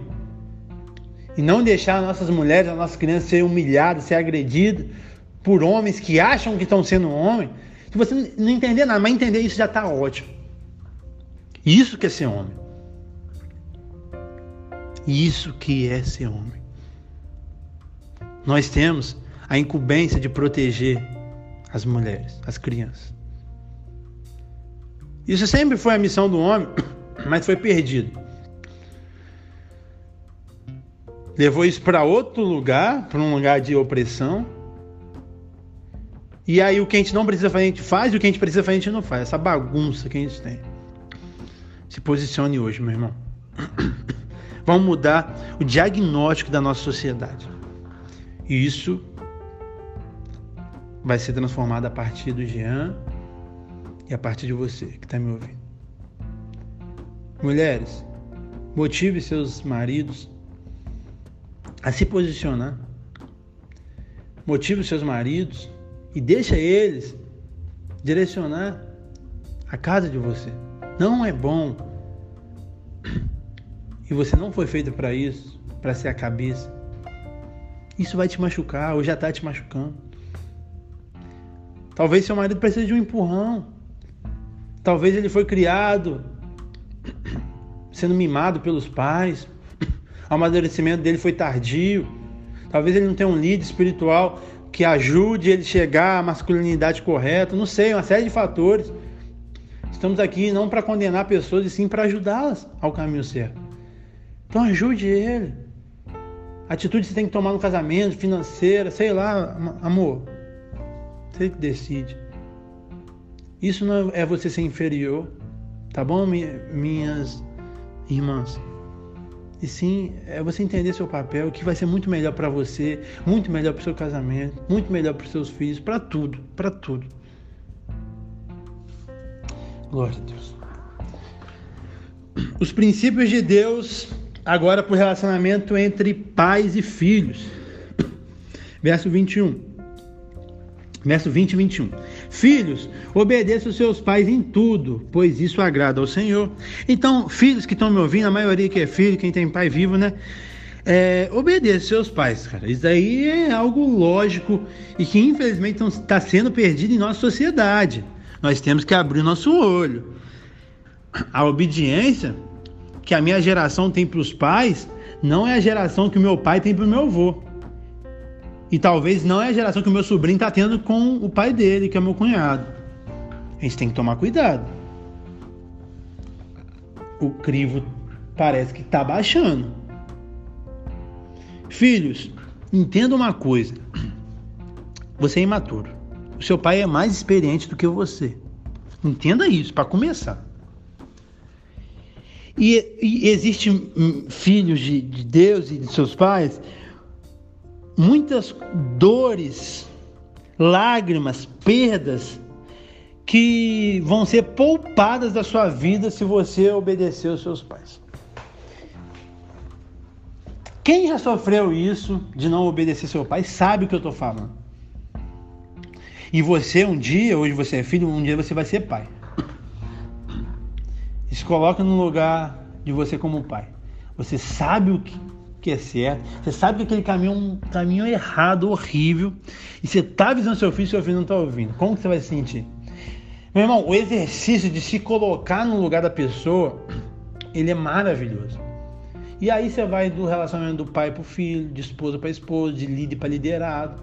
e não deixar nossas mulheres, as nossas crianças serem humilhadas, ser agredidas por homens que acham que estão sendo homem. Se você não entender nada, mas entender isso já está ótimo. Isso que é ser homem. Isso que é ser homem. Nós temos a incumbência de proteger as mulheres, as crianças. Isso sempre foi a missão do homem, mas foi perdido. Levou isso para outro lugar, para um lugar de opressão. E aí o que a gente não precisa fazer, a gente faz, e o que a gente precisa fazer, a gente não faz. Essa bagunça que a gente tem. Se posicione hoje, meu irmão. Vamos mudar o diagnóstico da nossa sociedade. E isso vai ser transformado a partir do Jean e a partir de você que está me ouvindo. Mulheres, motive seus maridos a se posicionar. Motive seus maridos e deixa eles direcionar a casa de você. Não é bom. E você não foi feito para isso, para ser a cabeça. Isso vai te machucar, ou já está te machucando. Talvez seu marido precise de um empurrão. Talvez ele foi criado sendo mimado pelos pais, o amadurecimento dele foi tardio. Talvez ele não tenha um líder espiritual que ajude ele a chegar à masculinidade correta. Não sei, uma série de fatores. Estamos aqui não para condenar pessoas, e sim para ajudá-las ao caminho certo. Então ajude ele. Atitude que você tem que tomar no casamento, financeira, sei lá, amor. Você que decide. Isso não é você ser inferior, tá bom, minhas irmãs? E sim, é você entender seu papel, que vai ser muito melhor para você, muito melhor para o seu casamento, muito melhor para os seus filhos, para tudo, para tudo. Glória a Deus. Os princípios de Deus agora para o relacionamento entre pais e filhos. Verso 21. Verso 20 e 21. Filhos, obedeçam os seus pais em tudo, pois isso agrada ao Senhor. Então, filhos que estão me ouvindo, a maioria que é filho, quem tem pai vivo, né? É, obedeça seus pais, cara. Isso aí é algo lógico e que infelizmente está sendo perdido em nossa sociedade. Nós temos que abrir nosso olho. A obediência que a minha geração tem para os pais não é a geração que o meu pai tem para o meu avô. E talvez não é a geração que o meu sobrinho está tendo com o pai dele, que é meu cunhado. A gente tem que tomar cuidado. O crivo parece que está baixando. Filhos, entenda uma coisa. Você é imaturo. O seu pai é mais experiente do que você. Entenda isso, para começar. E, e existem filhos de, de Deus e de seus pais muitas dores, lágrimas, perdas que vão ser poupadas da sua vida se você obedecer aos seus pais. Quem já sofreu isso de não obedecer seu pai sabe o que eu estou falando. E você um dia, hoje você é filho, um dia você vai ser pai. Se coloca no lugar de você como pai. Você sabe o que, que é certo. Você sabe que aquele caminho é um caminho errado, horrível. E você está avisando seu filho, seu filho não está ouvindo. Como que você vai se sentir? Meu irmão, o exercício de se colocar no lugar da pessoa, ele é maravilhoso. E aí você vai do relacionamento do pai para o filho, de esposa para esposa, de líder para liderado.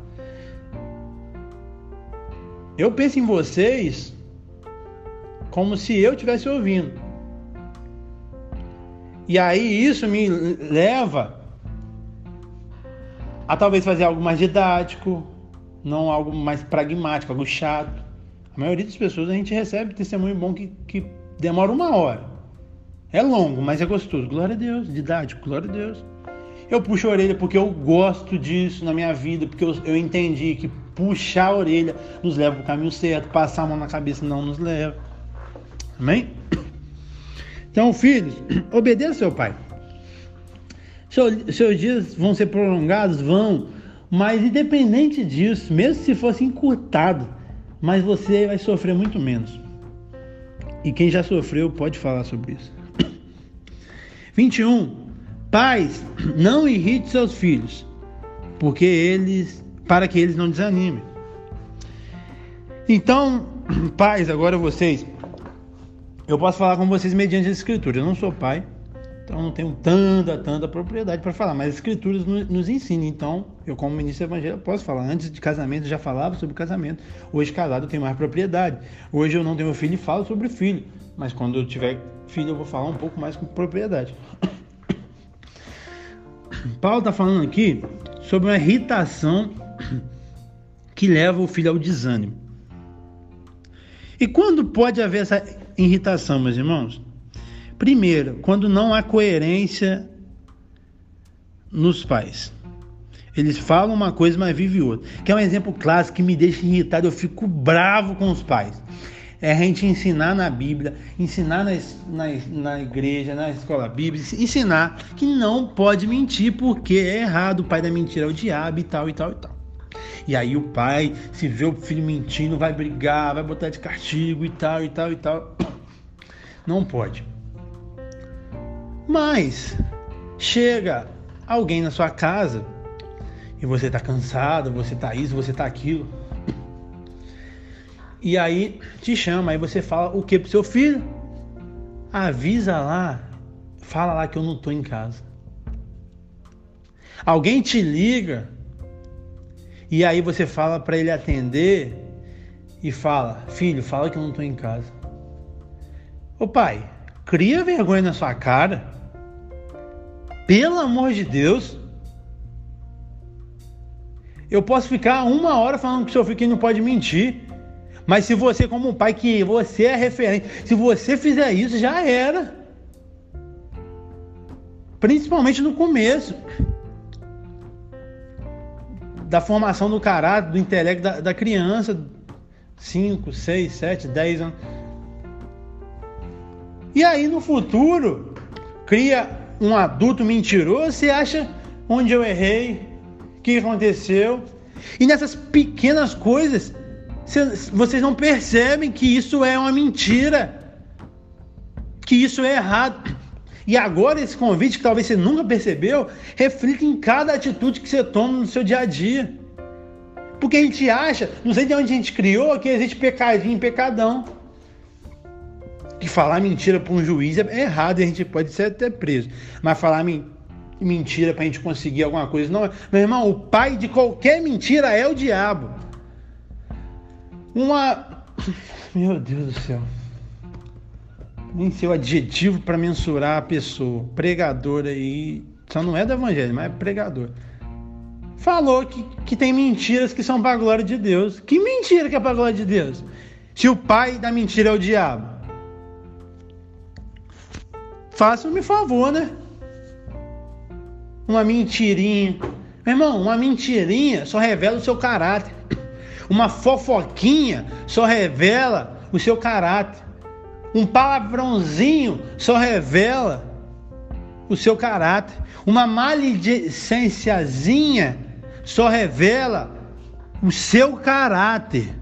Eu penso em vocês como se eu estivesse ouvindo. E aí isso me leva a talvez fazer algo mais didático, não algo mais pragmático, algo chato. A maioria das pessoas a gente recebe testemunho bom que, que demora uma hora. É longo, mas é gostoso. Glória a Deus, didático, glória a Deus. Eu puxo a orelha porque eu gosto disso na minha vida, porque eu, eu entendi que puxar a orelha nos leva para o caminho certo, passar a mão na cabeça não nos leva. Amém? Então, filhos, obedeça seu pai. Seu, seus dias vão ser prolongados? Vão. Mas independente disso, mesmo se fosse encurtado, mas você vai sofrer muito menos. E quem já sofreu pode falar sobre isso. 21. Pais, não irrite seus filhos, porque eles, para que eles não desanimem. Então, pais, agora vocês, eu posso falar com vocês mediante a escritura. Eu não sou pai, então não tenho tanta, tanta propriedade para falar, mas as escrituras nos ensinam. Então, eu como ministro evangélico posso falar. Antes de casamento já falava sobre casamento. Hoje casado eu tenho mais propriedade. Hoje eu não tenho filho e falo sobre filho, mas quando eu tiver filho eu vou falar um pouco mais com propriedade. Paulo está falando aqui sobre uma irritação que leva o filho ao desânimo. E quando pode haver essa irritação, meus irmãos? Primeiro, quando não há coerência nos pais. Eles falam uma coisa, mas vivem outra. Que é um exemplo clássico que me deixa irritado, eu fico bravo com os pais. É a gente ensinar na Bíblia, ensinar na, na, na igreja, na escola bíblica, ensinar que não pode mentir porque é errado, o pai da mentira é o diabo e tal, e tal, e tal. E aí o pai, se vê o filho mentindo, vai brigar, vai botar de castigo e tal, e tal, e tal. Não pode. Mas chega alguém na sua casa e você tá cansado, você tá isso, você tá aquilo. E aí te chama, aí você fala o que pro seu filho? Avisa lá, fala lá que eu não tô em casa. Alguém te liga e aí você fala para ele atender e fala: "Filho, fala que eu não tô em casa". Ô pai, cria vergonha na sua cara. Pelo amor de Deus. Eu posso ficar uma hora falando que o seu filho não pode mentir. Mas se você, como um pai, que você é referente, se você fizer isso, já era. Principalmente no começo. Da formação do caráter, do intelecto da, da criança. 5, 6, 7, 10 anos. E aí no futuro, cria um adulto mentiroso, você acha onde eu errei, o que aconteceu. E nessas pequenas coisas, vocês não percebem que isso é uma mentira, que isso é errado. E agora esse convite, que talvez você nunca percebeu, reflita em cada atitude que você toma no seu dia a dia. Porque a gente acha, não sei de onde a gente criou, que existe pecadinho e pecadão que falar mentira para um juiz é errado e a gente pode ser até preso. Mas falar mentira para a gente conseguir alguma coisa não é. Meu irmão, o pai de qualquer mentira é o diabo. Uma. Meu Deus do céu. Nem sei o adjetivo para mensurar a pessoa. Pregador aí. Só não é do evangelho, mas é pregador. Falou que, que tem mentiras que são para a glória de Deus. Que mentira que é para a glória de Deus? Se o pai da mentira é o diabo. Faça-me favor, né? Uma mentirinha. Meu irmão, uma mentirinha só revela o seu caráter. Uma fofoquinha só revela o seu caráter. Um palavrãozinho só revela o seu caráter. Uma maledicênciazinha só revela o seu caráter.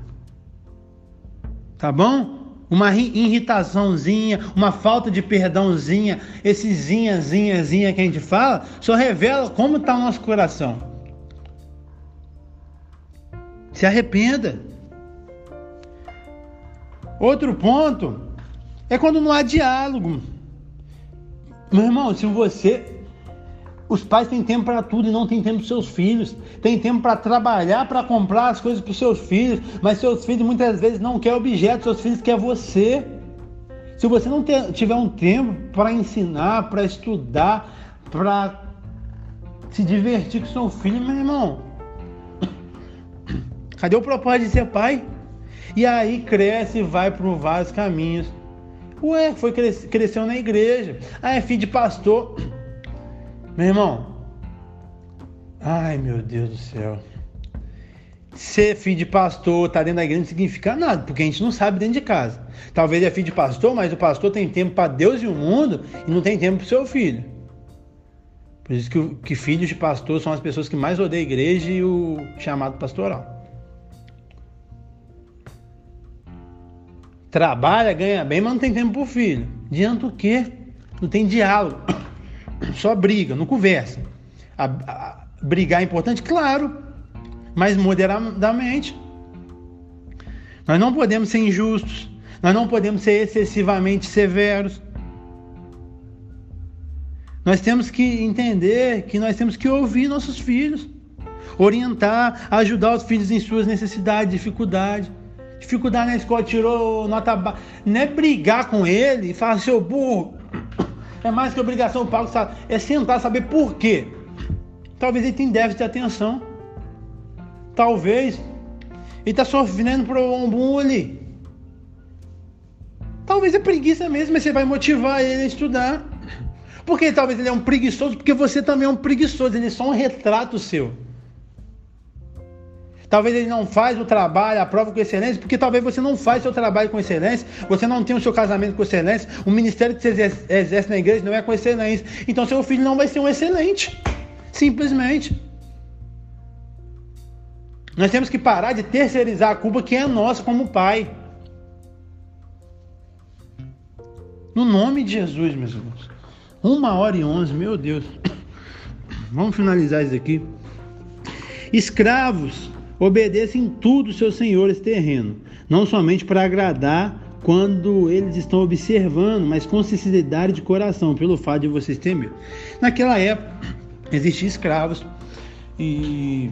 Tá bom? Uma irritaçãozinha, uma falta de perdãozinha, esse zinha, zinha, zinha que a gente fala, só revela como está o nosso coração. Se arrependa. Outro ponto é quando não há diálogo. Meu irmão, se você os pais têm tempo para tudo e não têm tempo para seus filhos. Tem tempo para trabalhar, para comprar as coisas para seus filhos, mas seus filhos muitas vezes não querem objeto, seus filhos querem você. Se você não ter, tiver um tempo para ensinar, para estudar, para se divertir com seu filho, meu irmão, Cadê o propósito de ser pai? E aí cresce e vai por vários caminhos. Ué, foi cres cresceu na igreja. Ah, é filho de pastor. Meu irmão. Ai, meu Deus do céu. Ser filho de pastor, tá dentro da igreja não significa nada, porque a gente não sabe dentro de casa. Talvez é filho de pastor, mas o pastor tem tempo para Deus e o mundo e não tem tempo para o seu filho. Por isso que, que filhos de pastor são as pessoas que mais odeiam a igreja e o chamado pastoral. Trabalha, ganha bem, mas não tem tempo pro filho. Adianta o quê? Não tem diálogo. Só briga, não conversa. A, a, brigar é importante? Claro, mas moderadamente. Nós não podemos ser injustos. Nós não podemos ser excessivamente severos. Nós temos que entender que nós temos que ouvir nossos filhos, orientar, ajudar os filhos em suas necessidades, dificuldades dificuldade na escola, tirou nota baixa. Não é brigar com ele e falar, seu burro, é mais que obrigação pago, sabe? É sentar saber por quê. Talvez ele tenha déficit de atenção. Talvez ele está sofrendo por um bullying. Talvez é preguiça mesmo, mas você vai motivar ele a estudar. Porque talvez ele é um preguiçoso, porque você também é um preguiçoso, ele é só um retrato seu. Talvez ele não faz o trabalho, a prova com excelência, porque talvez você não faz seu trabalho com excelência, você não tem o seu casamento com excelência, o ministério que você exerce na igreja não é com excelência. Então seu filho não vai ser um excelente. Simplesmente. Nós temos que parar de terceirizar a culpa que é nossa como pai. No nome de Jesus, meus irmãos. Uma hora e onze, meu Deus. Vamos finalizar isso aqui. Escravos, Obedeçam tudo seus senhores terrenos, não somente para agradar quando eles estão observando, mas com sinceridade de coração, pelo fato de vocês terem. Naquela época, existiam escravos e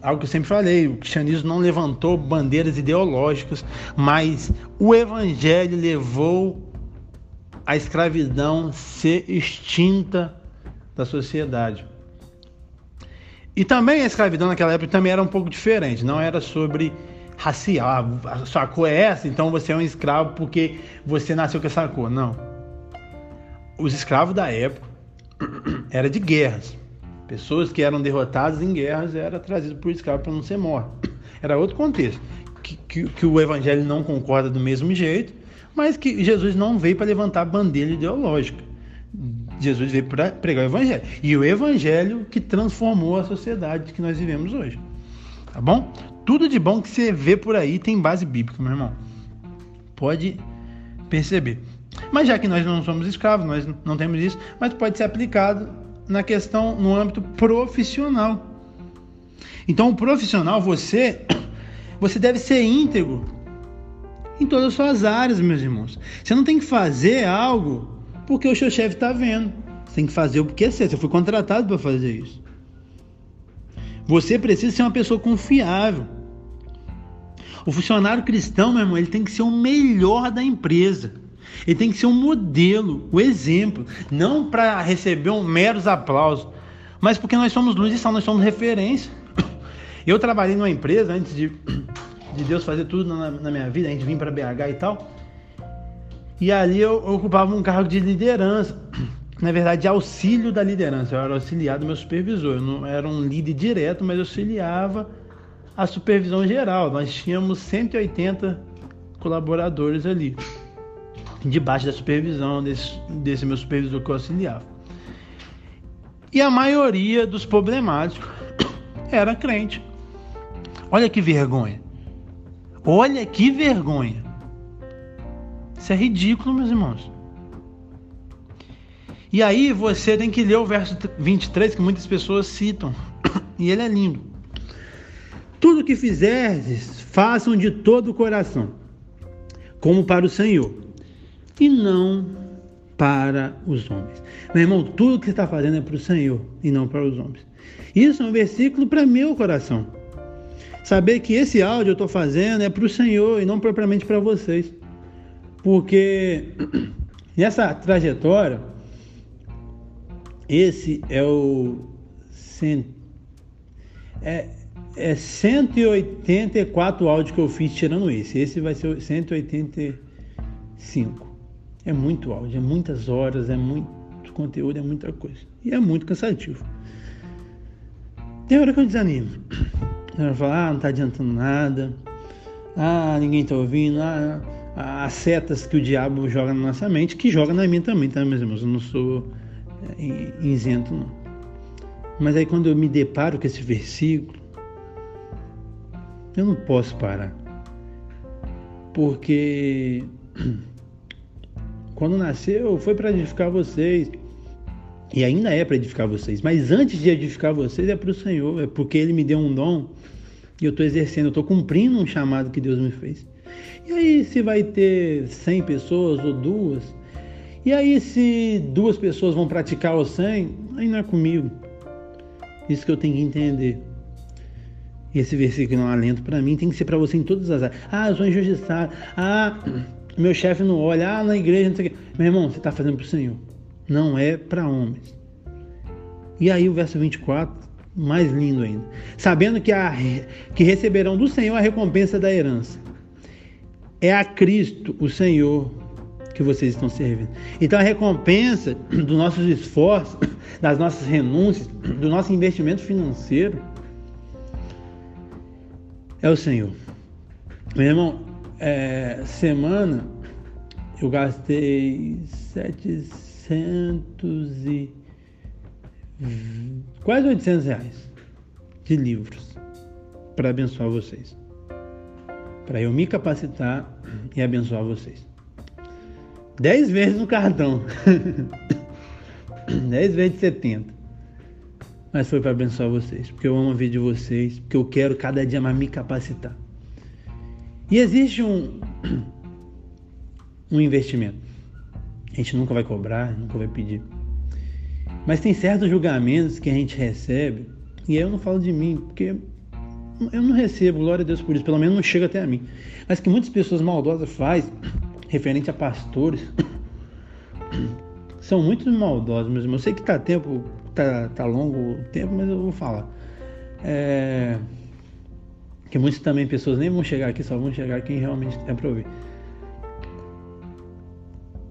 algo que eu sempre falei, o cristianismo não levantou bandeiras ideológicas, mas o evangelho levou a escravidão ser extinta da sociedade. E também a escravidão naquela época também era um pouco diferente, não era sobre racial, a sua cor é essa, então você é um escravo porque você nasceu com essa cor. Não. Os escravos da época era de guerras. Pessoas que eram derrotadas em guerras eram trazidas por escravo para não ser mortas. Era outro contexto. Que, que, que, o evangelho não concorda do mesmo jeito, mas que Jesus não veio para levantar bandeira ideológica. Jesus veio para pregar o evangelho. E o evangelho que transformou a sociedade que nós vivemos hoje. Tá bom? Tudo de bom que você vê por aí tem base bíblica, meu irmão. Pode perceber. Mas já que nós não somos escravos, nós não temos isso, mas pode ser aplicado na questão no âmbito profissional. Então, o profissional, você você deve ser íntegro em todas as suas áreas, meus irmãos. Você não tem que fazer algo porque o seu chefe está vendo. Você tem que fazer o que é certo. Você foi contratado para fazer isso. Você precisa ser uma pessoa confiável. O funcionário cristão, meu irmão, ele tem que ser o melhor da empresa. Ele tem que ser um modelo, o um exemplo, não para receber um meros aplausos, mas porque nós somos luz e sal, nós somos referência. Eu trabalhei numa empresa antes de, de Deus fazer tudo na, na minha vida, a gente vir para BH e tal. E ali eu, ocupava um cargo de liderança, na verdade, de auxílio da liderança. Eu era auxiliar do meu supervisor. Eu não era um líder direto, mas auxiliava a supervisão geral. Nós tínhamos 180 colaboradores ali, debaixo da supervisão desse, desse meu supervisor que eu auxiliava. E a maioria dos problemáticos era crente. Olha que vergonha. Olha que vergonha. Isso é ridículo, meus irmãos. E aí você tem que ler o verso 23 que muitas pessoas citam. E ele é lindo. Tudo que fizerdes, façam de todo o coração, como para o Senhor, e não para os homens. Meu irmão, tudo que você está fazendo é para o Senhor e não para os homens. Isso é um versículo para meu coração. Saber que esse áudio eu estou fazendo é para o Senhor e não propriamente para vocês. Porque nessa trajetória, esse é o. É, é 184 áudios que eu fiz tirando esse. Esse vai ser 185. É muito áudio, é muitas horas, é muito conteúdo, é muita coisa. E é muito cansativo. Tem hora que eu desanimo. Eu falo, ah, não tá adiantando nada. Ah, ninguém tá ouvindo. Ah, as setas que o diabo joga na nossa mente, que joga na minha também, tá, meus irmãos? Eu não sou é, isento, não. Mas aí quando eu me deparo com esse versículo, eu não posso parar. Porque quando nasceu foi para edificar vocês. E ainda é para edificar vocês. Mas antes de edificar vocês é para o Senhor. É porque Ele me deu um dom e eu estou exercendo, eu estou cumprindo um chamado que Deus me fez. E aí, se vai ter 100 pessoas ou duas? E aí, se duas pessoas vão praticar o 100, aí não é comigo. Isso que eu tenho que entender. Esse versículo é um alento para mim, tem que ser para você em todas as áreas. Ah, eu sou injustiçado. Ah, meu chefe não olha. Ah, na igreja não sei o quê. Meu irmão, você está fazendo para o Senhor. Não é para homens. E aí o verso 24, mais lindo ainda. Sabendo que, a, que receberão do Senhor a recompensa da herança. É a Cristo, o Senhor, que vocês estão servindo. Então a recompensa dos nossos esforços, das nossas renúncias, do nosso investimento financeiro é o Senhor. Meu irmão, é, semana eu gastei 700 e quase 800 reais de livros para abençoar vocês. Para eu me capacitar e abençoar vocês. 10 vezes no cartão. 10 vezes de 70. Mas foi para abençoar vocês, porque eu amo a vida de vocês, porque eu quero cada dia mais me capacitar. E existe um, um investimento. A gente nunca vai cobrar, nunca vai pedir. Mas tem certos julgamentos que a gente recebe, e aí eu não falo de mim, porque eu não recebo, glória a Deus por isso, pelo menos não chega até a mim. Mas que muitas pessoas maldosas fazem, referente a pastores, são muito maldosos, meus. Eu sei que tá tempo, tá, tá longo o tempo, mas eu vou falar. É, que muitas também pessoas nem vão chegar aqui, só vão chegar quem realmente quer para ouvir.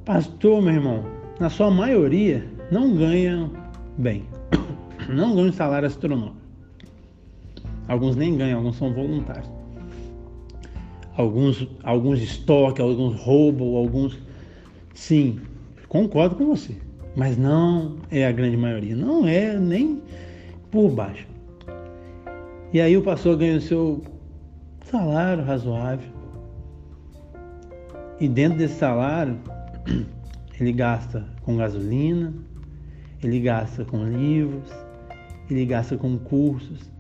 Pastor, meu irmão, na sua maioria, não ganha bem. Não ganha um salário astronômico. Alguns nem ganham, alguns são voluntários. Alguns, alguns estoque, alguns roubam, alguns. Sim, Concordo com você, mas não é a grande maioria, não é nem por baixo. E aí o pastor ganha o seu salário razoável. E dentro desse salário, ele gasta com gasolina, ele gasta com livros, ele gasta com cursos.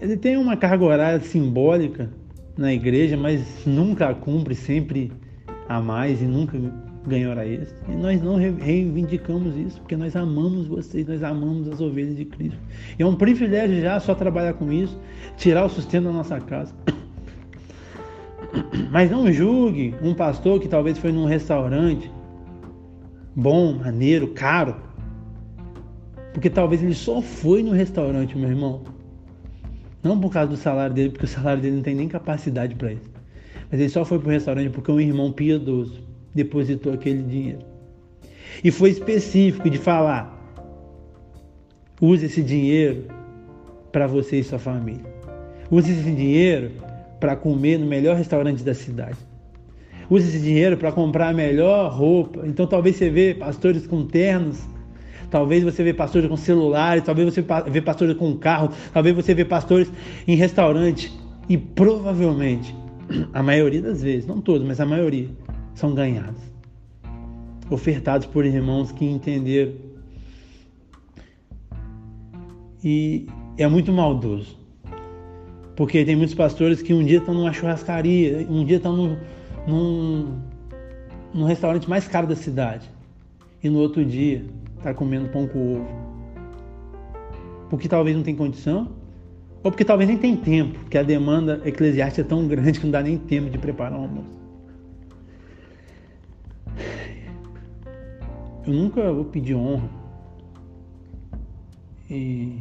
Ele tem uma carga horária simbólica na igreja, mas nunca a cumpre, sempre a mais e nunca ganhar hora extra. E nós não reivindicamos isso, porque nós amamos vocês, nós amamos as ovelhas de Cristo. E é um privilégio já só trabalhar com isso, tirar o sustento da nossa casa. Mas não julgue um pastor que talvez foi num restaurante bom, maneiro, caro. Porque talvez ele só foi no restaurante, meu irmão. Não por causa do salário dele, porque o salário dele não tem nem capacidade para isso. Mas ele só foi para o restaurante porque um irmão piedoso depositou aquele dinheiro. E foi específico de falar: use esse dinheiro para você e sua família. Use esse dinheiro para comer no melhor restaurante da cidade. Use esse dinheiro para comprar a melhor roupa. Então talvez você vê pastores com ternos, talvez você vê pastores com celulares, talvez você vê pastores com carro, talvez você vê pastores em restaurante. E provavelmente, a maioria das vezes, não todos, mas a maioria, são ganhados, ofertados por irmãos que entenderam. E é muito maldoso, porque tem muitos pastores que um dia estão numa churrascaria, um dia estão num, num, num restaurante mais caro da cidade, e no outro dia está comendo pão com ovo. Porque talvez não tem condição, ou porque talvez nem tem tempo, porque a demanda eclesiástica é tão grande que não dá nem tempo de preparar um almoço. Eu nunca vou pedir honra. E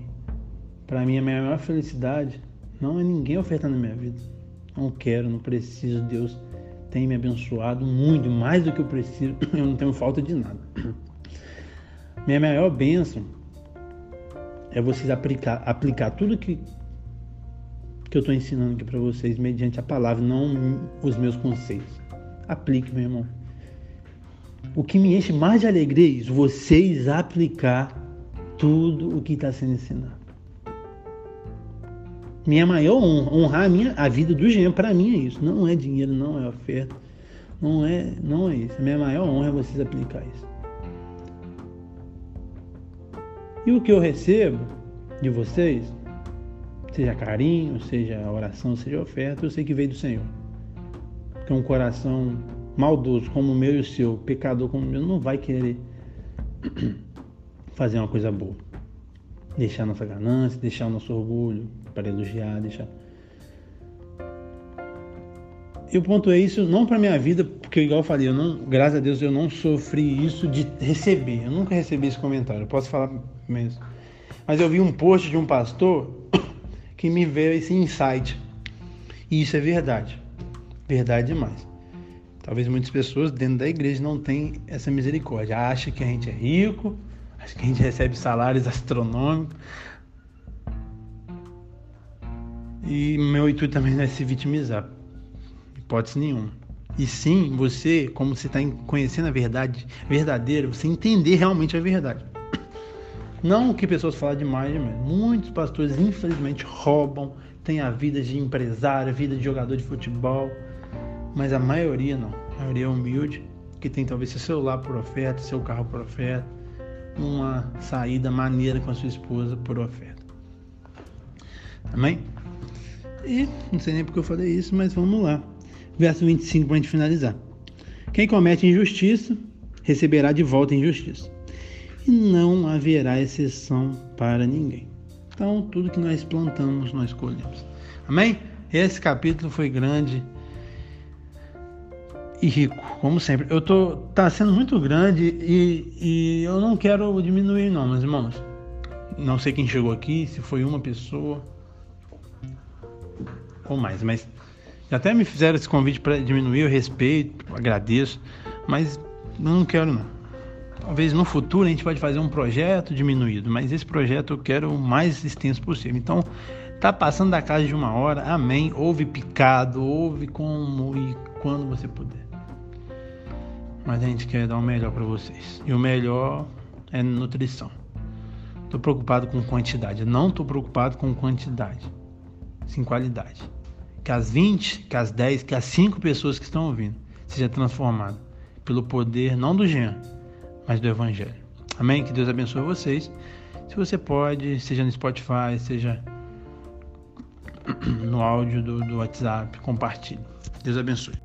Para mim, a minha maior felicidade não é ninguém ofertando a minha vida. Não quero, não preciso. Deus tem me abençoado muito, mais do que eu preciso. Eu não tenho falta de nada. Minha maior bênção é vocês aplicar, aplicar tudo que, que eu estou ensinando aqui para vocês mediante a palavra, não os meus conceitos. Aplique, meu irmão. O que me enche mais de alegria é isso, vocês aplicar tudo o que está sendo ensinado. Minha maior honra, honrar a, minha, a vida do Jean, para mim é isso. Não é dinheiro, não é oferta. Não é, não é isso. Minha maior honra é vocês aplicar isso. E o que eu recebo de vocês, seja carinho, seja oração, seja oferta, eu sei que veio do Senhor. Porque um coração maldoso como o meu e o seu, pecador como o meu, não vai querer fazer uma coisa boa. Deixar nossa ganância, deixar nosso orgulho para elogiar, deixar. Eu pontuei isso não para minha vida, porque igual eu falei, eu não, graças a Deus eu não sofri isso de receber. Eu nunca recebi esse comentário. Eu posso falar mesmo. Mas eu vi um post de um pastor que me veio esse insight. E isso é verdade. Verdade demais. Talvez muitas pessoas dentro da igreja não tenham essa misericórdia. Acha que a gente é rico, acha que a gente recebe salários astronômicos. E meu intuito também não é se vitimizar. Hipótese nenhuma. E sim, você, como você está conhecendo a verdade verdadeira, você entender realmente a verdade. Não que pessoas falam demais, demais. Muitos pastores, infelizmente, roubam, têm a vida de empresário, a vida de jogador de futebol mas a maioria não. A maioria é humilde, que tem talvez seu celular por oferta, seu carro por oferta, uma saída maneira com a sua esposa por oferta. Amém? E não sei nem porque eu falei isso, mas vamos lá. Verso 25 para a gente finalizar. Quem comete injustiça receberá de volta injustiça, e não haverá exceção para ninguém. Então, tudo que nós plantamos, nós colhemos. Amém? Esse capítulo foi grande e rico, como sempre. Eu tô tá sendo muito grande e, e eu não quero diminuir não, meus irmãos. Não sei quem chegou aqui, se foi uma pessoa ou mais, mas até me fizeram esse convite para diminuir, eu respeito, agradeço, mas eu não quero não. Talvez no futuro a gente pode fazer um projeto diminuído, mas esse projeto eu quero o mais extenso possível. Então, tá passando da casa de uma hora, amém. Ouve picado, ouve como e quando você puder mas a gente quer dar o melhor para vocês. E o melhor é nutrição. Estou preocupado com quantidade. não estou preocupado com quantidade, sim qualidade. Que as 20, que as 10, que as 5 pessoas que estão ouvindo seja transformado pelo poder não do Jean, mas do Evangelho. Amém? Que Deus abençoe vocês. Se você pode, seja no Spotify, seja no áudio do, do WhatsApp, compartilhe. Deus abençoe.